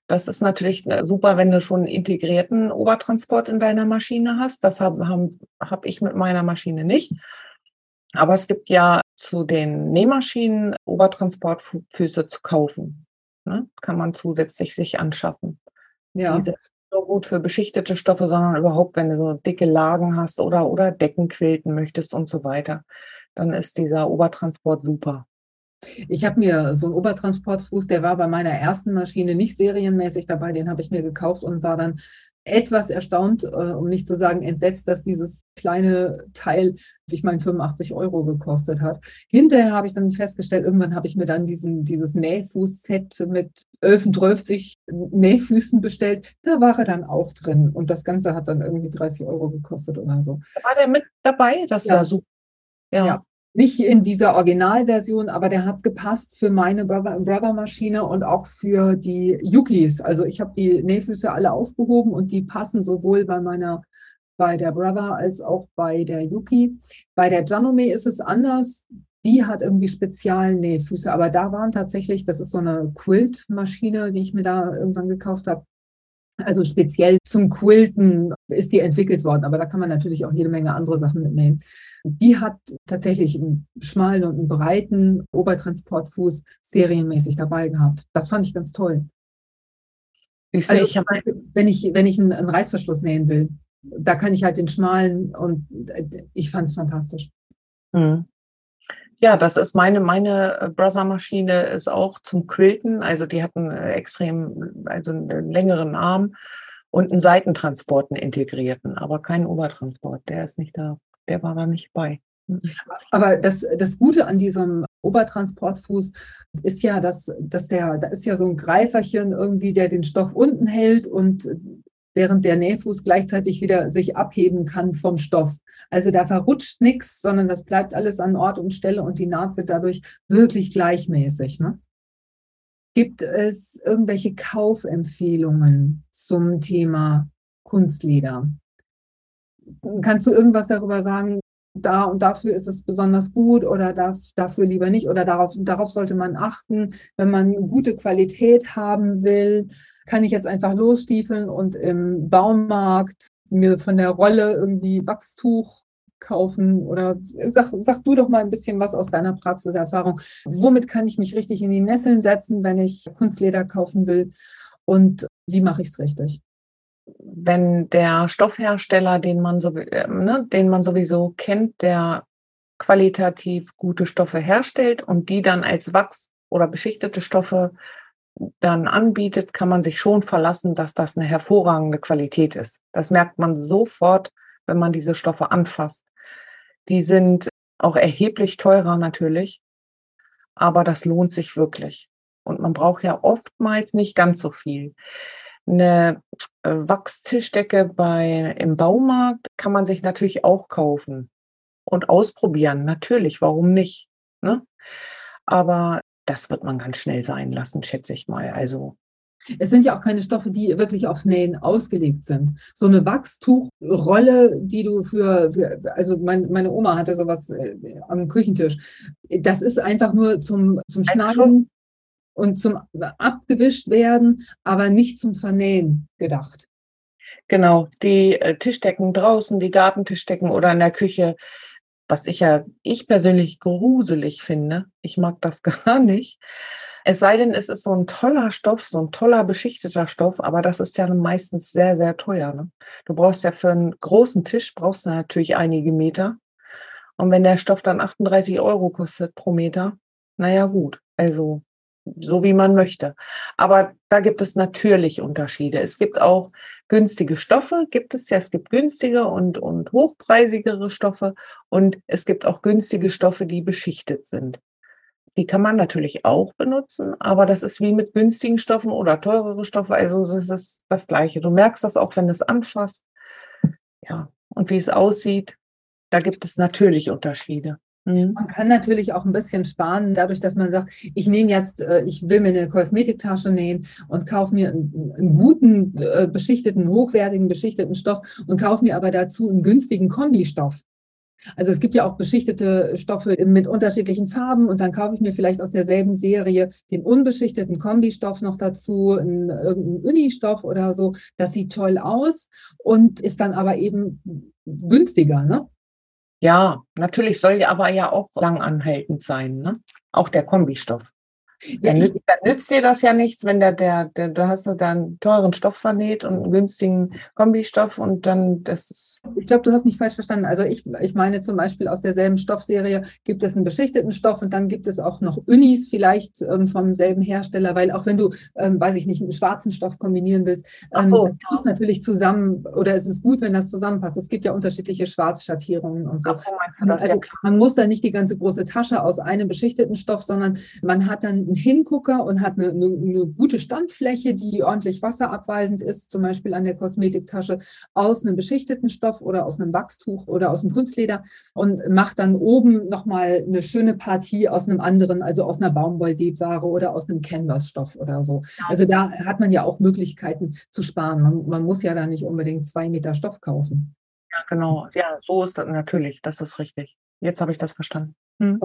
Das ist natürlich äh, super, wenn du schon einen integrierten Obertransport in deiner Maschine hast. Das habe hab, hab ich mit meiner Maschine nicht. Aber es gibt ja zu den Nähmaschinen Obertransportfüße zu kaufen. Ne? Kann man zusätzlich sich anschaffen. Ja. Die sind nicht nur gut für beschichtete Stoffe, sondern überhaupt, wenn du so dicke Lagen hast oder, oder Decken quilten möchtest und so weiter, dann ist dieser Obertransport super. Ich habe mir so einen Obertransportfuß, der war bei meiner ersten Maschine nicht serienmäßig dabei, den habe ich mir gekauft und war dann etwas erstaunt, äh, um nicht zu sagen entsetzt, dass dieses kleine Teil, ich meine, 85 Euro gekostet hat. Hinterher habe ich dann festgestellt, irgendwann habe ich mir dann diesen, dieses Nähfuß-Set mit 11, 12 Nähfüßen bestellt. Da war er dann auch drin. Und das Ganze hat dann irgendwie 30 Euro gekostet oder so. War der mit dabei? Das ja. super. Ja. ja. Nicht in dieser Originalversion, aber der hat gepasst für meine Brother-Maschine und auch für die Yukis. Also ich habe die Nähfüße alle aufgehoben und die passen sowohl bei meiner bei der Brother als auch bei der Yuki. Bei der Janome ist es anders. Die hat irgendwie Spezialnähfüße, aber da waren tatsächlich, das ist so eine Quilt-Maschine, die ich mir da irgendwann gekauft habe. Also speziell zum Quilten ist die entwickelt worden, aber da kann man natürlich auch jede Menge andere Sachen mitnehmen. Die hat tatsächlich einen schmalen und einen breiten Obertransportfuß serienmäßig dabei gehabt. Das fand ich ganz toll. Ich also, ich wenn ich, wenn ich einen, einen Reißverschluss nähen will, da kann ich halt den schmalen und ich fand es fantastisch. Mhm. Ja, das ist meine, meine äh, Brother-Maschine ist auch zum Quilten. Also die hat einen äh, extrem, also einen längeren Arm und einen Seitentransporten integrierten, aber keinen Obertransport. Der ist nicht da, der war da nicht bei. Mhm. Aber das, das Gute an diesem Obertransportfuß ist ja, dass, dass der, da ist ja so ein Greiferchen irgendwie, der den Stoff unten hält und während der Nähfuß gleichzeitig wieder sich abheben kann vom Stoff. Also da verrutscht nichts, sondern das bleibt alles an Ort und Stelle und die Naht wird dadurch wirklich gleichmäßig. Ne? Gibt es irgendwelche Kaufempfehlungen zum Thema Kunstleder? Kannst du irgendwas darüber sagen, da und dafür ist es besonders gut oder darf, dafür lieber nicht oder darauf, darauf sollte man achten, wenn man gute Qualität haben will? kann ich jetzt einfach losstiefeln und im Baumarkt mir von der Rolle irgendwie Wachstuch kaufen oder sag, sag du doch mal ein bisschen was aus deiner Praxiserfahrung. Womit kann ich mich richtig in die Nesseln setzen, wenn ich Kunstleder kaufen will und wie mache ich es richtig? Wenn der Stoffhersteller, den man, so, äh, ne, den man sowieso kennt, der qualitativ gute Stoffe herstellt und die dann als Wachs- oder beschichtete Stoffe dann anbietet, kann man sich schon verlassen, dass das eine hervorragende Qualität ist. Das merkt man sofort, wenn man diese Stoffe anfasst. Die sind auch erheblich teurer natürlich, aber das lohnt sich wirklich. Und man braucht ja oftmals nicht ganz so viel. Eine äh, Wachstischdecke bei, im Baumarkt kann man sich natürlich auch kaufen und ausprobieren. Natürlich, warum nicht? Ne? Aber das wird man ganz schnell sein lassen, schätze ich mal. Also es sind ja auch keine Stoffe, die wirklich aufs Nähen ausgelegt sind. So eine Wachstuchrolle, die du für, für also mein, meine Oma hatte sowas äh, am Küchentisch. Das ist einfach nur zum, zum Schneiden und zum abgewischt werden, aber nicht zum Vernähen gedacht. Genau, die äh, Tischdecken draußen, die Gartentischdecken oder in der Küche, was ich ja, ich persönlich gruselig finde. Ich mag das gar nicht. Es sei denn, es ist so ein toller Stoff, so ein toller beschichteter Stoff, aber das ist ja meistens sehr, sehr teuer. Ne? Du brauchst ja für einen großen Tisch, brauchst du natürlich einige Meter. Und wenn der Stoff dann 38 Euro kostet pro Meter, naja gut, also so wie man möchte. Aber da gibt es natürlich Unterschiede. Es gibt auch günstige Stoffe, gibt es ja. Es gibt günstige und, und hochpreisigere Stoffe und es gibt auch günstige Stoffe, die beschichtet sind. Die kann man natürlich auch benutzen, aber das ist wie mit günstigen Stoffen oder teurere Stoffe. Also das ist das Gleiche. Du merkst das auch, wenn du es anfasst. Ja, und wie es aussieht, da gibt es natürlich Unterschiede. Mhm. Man kann natürlich auch ein bisschen sparen, dadurch, dass man sagt, ich nehme jetzt, äh, ich will mir eine Kosmetiktasche nähen und kaufe mir einen, guten, äh, beschichteten, hochwertigen, beschichteten Stoff und kaufe mir aber dazu einen günstigen Kombistoff. Also es gibt ja auch beschichtete Stoffe mit unterschiedlichen Farben und dann kaufe ich mir vielleicht aus derselben Serie den unbeschichteten Kombistoff noch dazu, einen, irgendeinen Unistoff oder so. Das sieht toll aus und ist dann aber eben günstiger. Ne? Ja, natürlich soll aber ja auch langanhaltend sein, ne? Auch der Kombistoff. Ja, dann, nützt, dann, nützt, dir das ja nichts, wenn der, der, der du hast da einen teuren Stoff vernäht und einen günstigen Kombistoff und dann das ist. Ich glaube, du hast mich falsch verstanden. Also ich, ich meine zum Beispiel aus derselben Stoffserie gibt es einen beschichteten Stoff und dann gibt es auch noch Unis vielleicht ähm, vom selben Hersteller, weil auch wenn du, ähm, weiß ich nicht, einen schwarzen Stoff kombinieren willst, ähm, so, das ja. natürlich zusammen oder es ist gut, wenn das zusammenpasst. Es gibt ja unterschiedliche Schwarzschattierungen und so. Ach, also man muss da nicht die ganze große Tasche aus einem beschichteten Stoff, sondern man hat dann einen Hingucker und hat eine, eine, eine, gute Standfläche, die ordentlich wasserabweisend ist, zum Beispiel an der Kosmetiktasche, aus einem beschichteten Stoff oder aus einem Wachstuch oder aus einem Kunstleder und macht dann oben nochmal eine schöne Partie aus einem anderen, also aus einer Baumwollwebware oder aus einem Canvasstoff oder so. Also da hat man ja auch Möglichkeiten zu sparen. Man, man muss ja da nicht unbedingt zwei Meter Stoff kaufen. Ja, genau. Ja, so ist das natürlich. Das ist richtig. Jetzt habe ich das verstanden. Hm.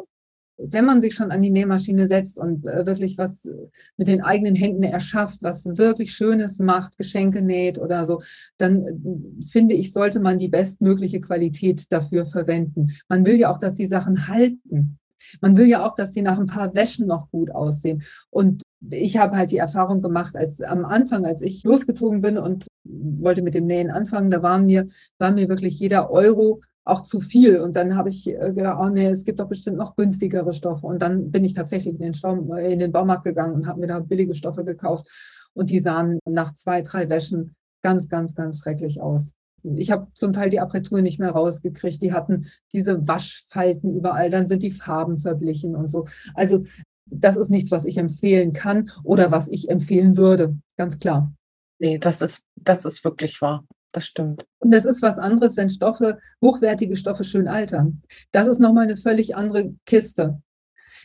Wenn man sich schon an die Nähmaschine setzt und äh, wirklich was mit den eigenen Händen erschafft, was wirklich Schönes macht, Geschenke näht oder so, dann äh, finde ich, sollte man die bestmögliche Qualität dafür verwenden. Man will ja auch, dass die Sachen halten. Man will ja auch, dass die nach ein paar Wäschen noch gut aussehen. Und ich habe halt die Erfahrung gemacht, als am Anfang, als ich losgezogen bin und wollte mit dem Nähen anfangen, da waren mir, war mir wirklich jeder Euro auch zu viel. Und dann habe ich äh, gedacht, oh nee, es gibt doch bestimmt noch günstigere Stoffe. Und dann bin ich tatsächlich in den, Staum, in den Baumarkt gegangen und habe mir da billige Stoffe gekauft. Und die sahen nach zwei, drei Wäschen ganz, ganz, ganz schrecklich aus. Ich habe zum Teil die Apertur nicht mehr rausgekriegt. Die hatten diese Waschfalten überall. Dann sind die Farben verblichen und so. Also das ist nichts, was ich empfehlen kann oder was ich empfehlen würde. Ganz klar. Nee, das ist, das ist wirklich wahr. Das stimmt. Und das ist was anderes, wenn Stoffe, hochwertige Stoffe schön altern. Das ist nochmal eine völlig andere Kiste.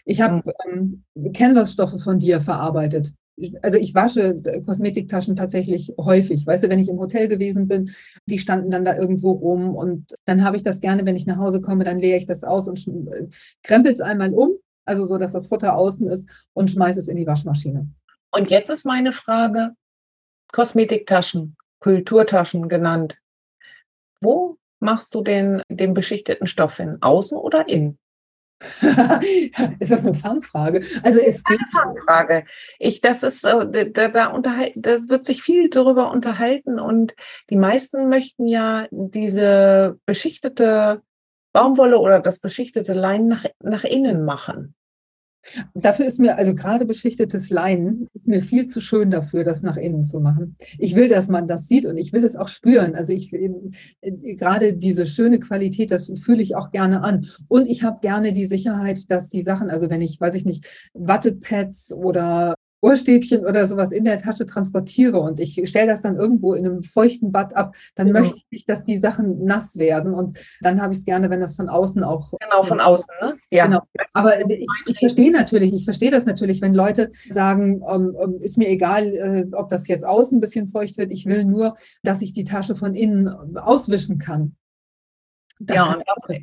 Ich habe mhm. ähm, Canvas-Stoffe von dir verarbeitet. Also ich wasche äh, Kosmetiktaschen tatsächlich häufig. Weißt du, wenn ich im Hotel gewesen bin, die standen dann da irgendwo rum und dann habe ich das gerne, wenn ich nach Hause komme, dann leere ich das aus und äh, krempel es einmal um, also so, dass das Futter außen ist und schmeiße es in die Waschmaschine. Und jetzt ist meine Frage, Kosmetiktaschen, Kulturtaschen genannt. Wo machst du denn den beschichteten Stoff hin? Außen oder innen? ist das eine Fangfrage? Also es geht eine Fangfrage. Ich, das ist, äh, da, da, unterhalten, da wird sich viel darüber unterhalten und die meisten möchten ja diese beschichtete Baumwolle oder das beschichtete Lein nach, nach innen machen. Dafür ist mir, also gerade beschichtetes Leinen, mir viel zu schön dafür, das nach innen zu machen. Ich will, dass man das sieht und ich will es auch spüren. Also ich äh, gerade diese schöne Qualität, das fühle ich auch gerne an. Und ich habe gerne die Sicherheit, dass die Sachen, also wenn ich, weiß ich nicht, Wattepads oder Ohrstäbchen oder sowas in der Tasche transportiere und ich stelle das dann irgendwo in einem feuchten Bad ab, dann genau. möchte ich nicht, dass die Sachen nass werden. Und dann habe ich es gerne, wenn das von außen auch. Genau, von außen, ne? Ja. Genau. Aber ich, ich verstehe natürlich, ich verstehe das natürlich, wenn Leute sagen, um, um, ist mir egal, äh, ob das jetzt außen ein bisschen feucht wird, ich will nur, dass ich die Tasche von innen auswischen kann. Das ja,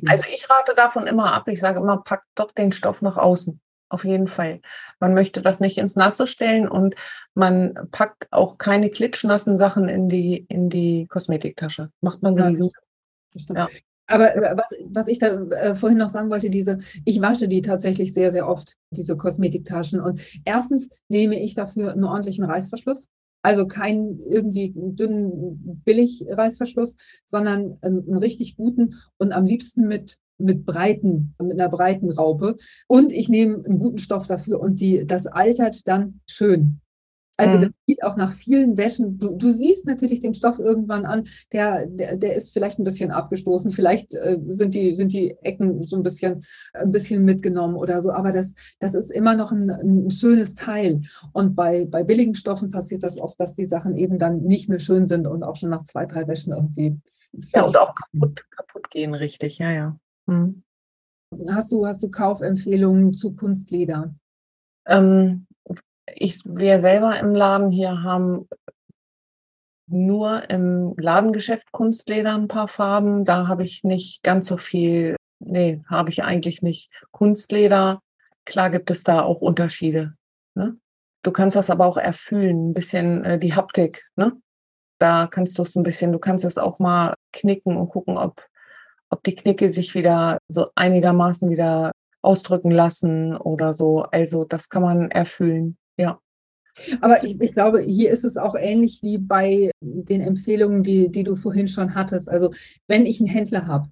also ich rate davon immer ab. Ich sage immer, packt doch den Stoff nach außen. Auf jeden Fall. Man möchte das nicht ins Nasse stellen und man packt auch keine klitschnassen Sachen in die, in die Kosmetiktasche. Macht man sowieso. Ja. Aber äh, was, was ich da äh, vorhin noch sagen wollte, diese, ich wasche die tatsächlich sehr, sehr oft, diese Kosmetiktaschen. Und erstens nehme ich dafür einen ordentlichen Reißverschluss. Also keinen irgendwie dünnen Billig-Reißverschluss, sondern einen, einen richtig guten und am liebsten mit mit breiten, mit einer breiten Raupe. Und ich nehme einen guten Stoff dafür und die, das altert dann schön. Also mhm. das sieht auch nach vielen Wäschen. Du, du, siehst natürlich den Stoff irgendwann an, der, der, der ist vielleicht ein bisschen abgestoßen, vielleicht äh, sind, die, sind die Ecken so ein bisschen, ein bisschen mitgenommen oder so, aber das, das ist immer noch ein, ein schönes Teil. Und bei, bei billigen Stoffen passiert das oft, dass die Sachen eben dann nicht mehr schön sind und auch schon nach zwei, drei Wäschen irgendwie. Ja, und auch kaputt, kaputt gehen, richtig, ja, ja. Hm. Hast du, hast du Kaufempfehlungen zu Kunstleder? Ähm, ich, wir selber im Laden hier haben nur im Ladengeschäft Kunstleder ein paar Farben. Da habe ich nicht ganz so viel, nee, habe ich eigentlich nicht. Kunstleder, klar gibt es da auch Unterschiede. Ne? Du kannst das aber auch erfüllen, ein bisschen äh, die Haptik. Ne? Da kannst du es ein bisschen, du kannst es auch mal knicken und gucken, ob ob die Knicke sich wieder so einigermaßen wieder ausdrücken lassen oder so. Also das kann man erfüllen, ja. Aber ich, ich, glaube, hier ist es auch ähnlich wie bei den Empfehlungen, die, die du vorhin schon hattest. Also wenn ich einen Händler habe,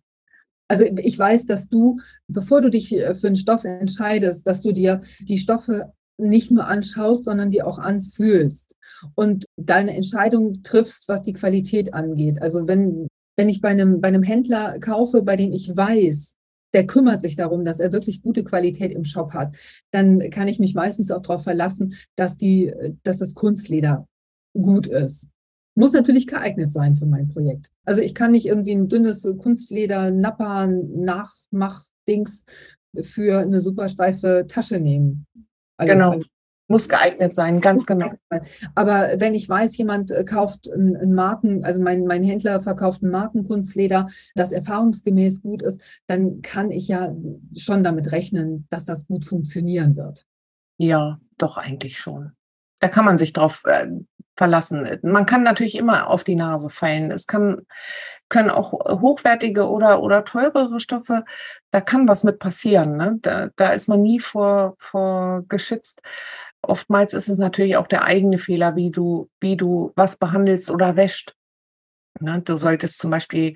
also ich weiß, dass du, bevor du dich für einen Stoff entscheidest, dass du dir die Stoffe nicht nur anschaust, sondern die auch anfühlst und deine Entscheidung triffst, was die Qualität angeht. Also wenn wenn ich bei einem, bei einem Händler kaufe, bei dem ich weiß, der kümmert sich darum, dass er wirklich gute Qualität im Shop hat, dann kann ich mich meistens auch darauf verlassen, dass, die, dass das Kunstleder gut ist. Muss natürlich geeignet sein für mein Projekt. Also ich kann nicht irgendwie ein dünnes Kunstleder, Napper, Nachmachdings für eine super steife Tasche nehmen. Also genau. Muss geeignet sein, ganz genau. Aber wenn ich weiß, jemand äh, kauft einen Marken, also mein, mein Händler verkauft ein Markenkunstleder, das erfahrungsgemäß gut ist, dann kann ich ja schon damit rechnen, dass das gut funktionieren wird. Ja, doch eigentlich schon. Da kann man sich drauf äh, verlassen. Man kann natürlich immer auf die Nase fallen. Es kann, können auch hochwertige oder, oder teurere Stoffe, da kann was mit passieren. Ne? Da, da ist man nie vor, vor geschützt. Oftmals ist es natürlich auch der eigene Fehler, wie du, wie du was behandelst oder wäscht. Ne? Du solltest zum Beispiel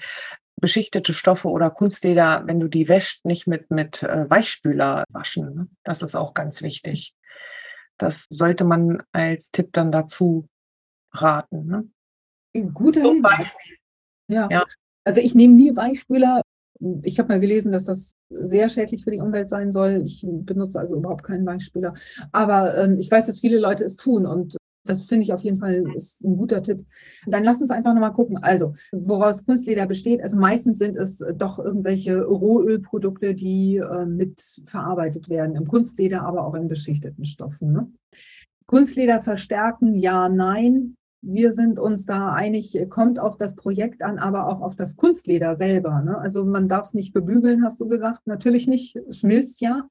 beschichtete Stoffe oder Kunstleder, wenn du die wäscht, nicht mit, mit äh, Weichspüler waschen. Ne? Das ist auch ganz wichtig. Das sollte man als Tipp dann dazu raten. Ne? Guter Zum Beispiel. Ja. ja. Also ich nehme nie Weichspüler. Ich habe mal gelesen, dass das sehr schädlich für die Umwelt sein soll. Ich benutze also überhaupt keinen Weichspüler. Aber ähm, ich weiß, dass viele Leute es tun und das finde ich auf jeden Fall ist ein guter Tipp. Dann lass uns einfach nochmal gucken. Also, woraus Kunstleder besteht. Also meistens sind es doch irgendwelche Rohölprodukte, die äh, mit verarbeitet werden. Im Kunstleder, aber auch in beschichteten Stoffen. Ne? Kunstleder verstärken, ja, nein. Wir sind uns da einig, kommt auf das Projekt an, aber auch auf das Kunstleder selber. Ne? Also man darf es nicht bebügeln, hast du gesagt. Natürlich nicht, schmilzt ja.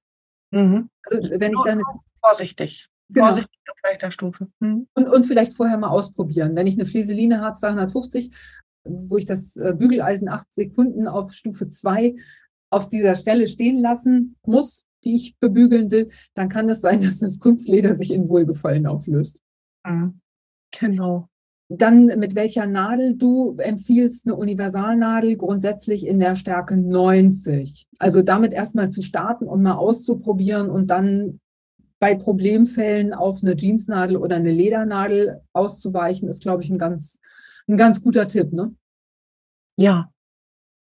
Mhm. Also wenn ich dann vorsichtig. Genau. Vorsichtig auf leichter Stufe. Mhm. Und, und vielleicht vorher mal ausprobieren. Wenn ich eine Flieseline H250, wo ich das äh, Bügeleisen acht Sekunden auf Stufe 2 auf dieser Stelle stehen lassen muss, die ich bebügeln will, dann kann es sein, dass das Kunstleder sich in Wohlgefallen auflöst. Mhm. Genau. Dann mit welcher Nadel du empfiehlst, eine Universalnadel grundsätzlich in der Stärke 90. Also damit erstmal zu starten und mal auszuprobieren und dann bei Problemfällen auf eine Jeansnadel oder eine Ledernadel auszuweichen, ist, glaube ich, ein ganz, ein ganz guter Tipp. Ne? Ja,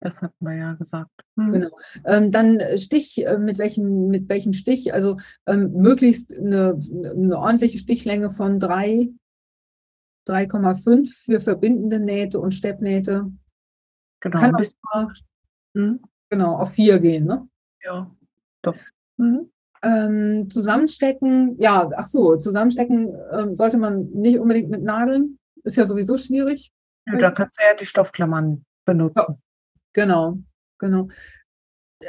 das hat man ja gesagt. Hm. Genau. Ähm, dann Stich, äh, mit welchem, mit welchem Stich? Also ähm, möglichst eine, eine ordentliche Stichlänge von 3, 3,5 für verbindende Nähte und Steppnähte. Genau. Kann auch mal, hm? genau, auf 4 gehen, ne? Ja, doch. Mhm. Ähm, zusammenstecken, ja, ach so, zusammenstecken ähm, sollte man nicht unbedingt mit Nadeln. Ist ja sowieso schwierig. Ja, da kannst du ja die Stoffklammern benutzen. Ja. Genau, genau.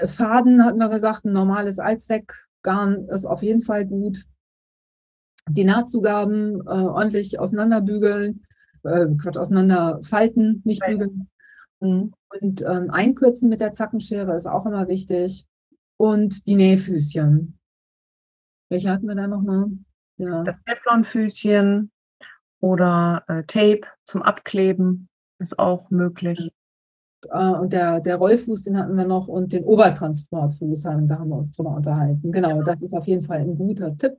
Faden hatten wir gesagt, ein normales Allzweckgarn ist auf jeden Fall gut. Die Nahtzugaben äh, ordentlich auseinanderbügeln, äh, Quatsch, auseinanderfalten, nicht bügeln. Mhm. Und ähm, einkürzen mit der Zackenschere ist auch immer wichtig. Und die Nähfüßchen. Welche hatten wir da nochmal? Ja. Das Teflonfüßchen oder äh, Tape zum Abkleben ist auch möglich. Äh, und der, der Rollfuß, den hatten wir noch, und den Obertransportfuß, haben, da haben wir uns drüber unterhalten. Genau, das ist auf jeden Fall ein guter Tipp.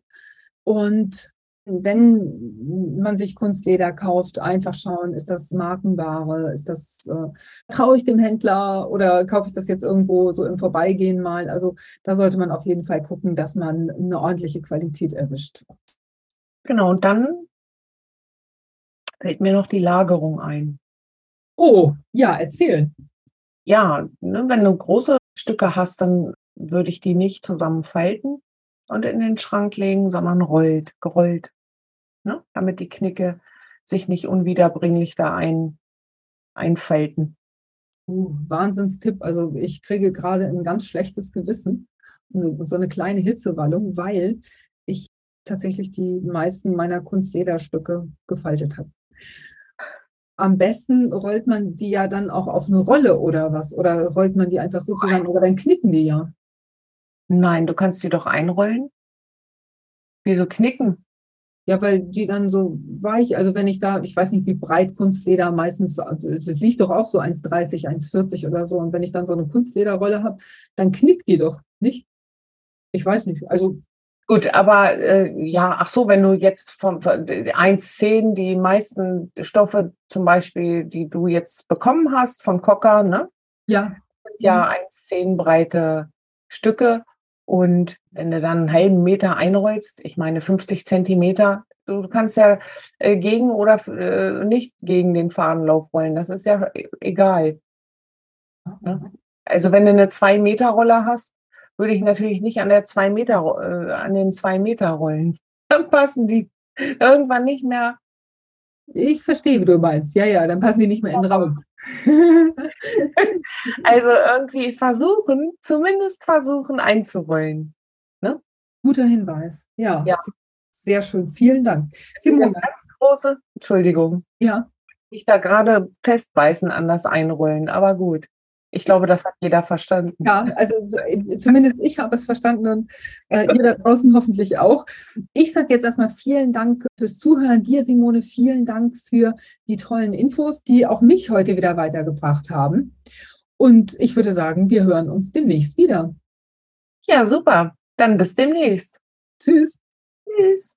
Und wenn man sich Kunstleder kauft, einfach schauen, ist das Markenware, ist das, äh, traue ich dem Händler oder kaufe ich das jetzt irgendwo so im Vorbeigehen mal? Also da sollte man auf jeden Fall gucken, dass man eine ordentliche Qualität erwischt. Genau, und dann fällt mir noch die Lagerung ein. Oh, ja, erzähl. Ja, ne, wenn du große Stücke hast, dann würde ich die nicht zusammenfalten und in den Schrank legen, sondern rollt, gerollt, ne, damit die Knicke sich nicht unwiederbringlich da ein, einfalten. Uh, Wahnsinnstipp. Also ich kriege gerade ein ganz schlechtes Gewissen, so eine kleine Hitzewallung, weil ich tatsächlich die meisten meiner Kunstlederstücke gefaltet habe am besten rollt man die ja dann auch auf eine Rolle oder was? Oder rollt man die einfach so zusammen oder dann knicken die ja? Nein, du kannst die doch einrollen. Wieso knicken? Ja, weil die dann so weich, also wenn ich da, ich weiß nicht, wie breit Kunstleder meistens, es liegt doch auch so 1,30, 1,40 oder so. Und wenn ich dann so eine Kunstlederrolle habe, dann knickt die doch, nicht? Ich weiß nicht. Also Gut, aber äh, ja, ach so, wenn du jetzt von, von 1,10 die meisten Stoffe zum Beispiel, die du jetzt bekommen hast von Cocker, ne? Ja. Ja, 1,10 mhm. breite Stücke. Und wenn du dann einen halben Meter einrollst, ich meine 50 Zentimeter, du kannst ja äh, gegen oder äh, nicht gegen den Fadenlauf rollen. Das ist ja e-, egal. Ne? Also wenn du eine 2-Meter-Rolle hast, würde ich natürlich nicht an der zwei Meter, äh, an den zwei Meter rollen. dann passen die irgendwann nicht mehr. Ich verstehe, wie du meinst. Ja, ja, dann passen die nicht mehr in den Raum. also irgendwie versuchen, zumindest versuchen einzurollen. Ne? Guter Hinweis. Ja, ja. Sehr schön. Vielen Dank. Simone. Ganz große, Entschuldigung. Ja. Ich da gerade festbeißen an das Einrollen, aber gut. Ich glaube, das hat jeder verstanden. Ja, also äh, zumindest ich habe es verstanden und äh, ihr da draußen hoffentlich auch. Ich sage jetzt erstmal vielen Dank fürs Zuhören. Dir, Simone, vielen Dank für die tollen Infos, die auch mich heute wieder weitergebracht haben. Und ich würde sagen, wir hören uns demnächst wieder. Ja, super. Dann bis demnächst. Tschüss. Tschüss.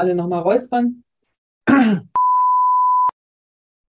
Alle nochmal räuspern.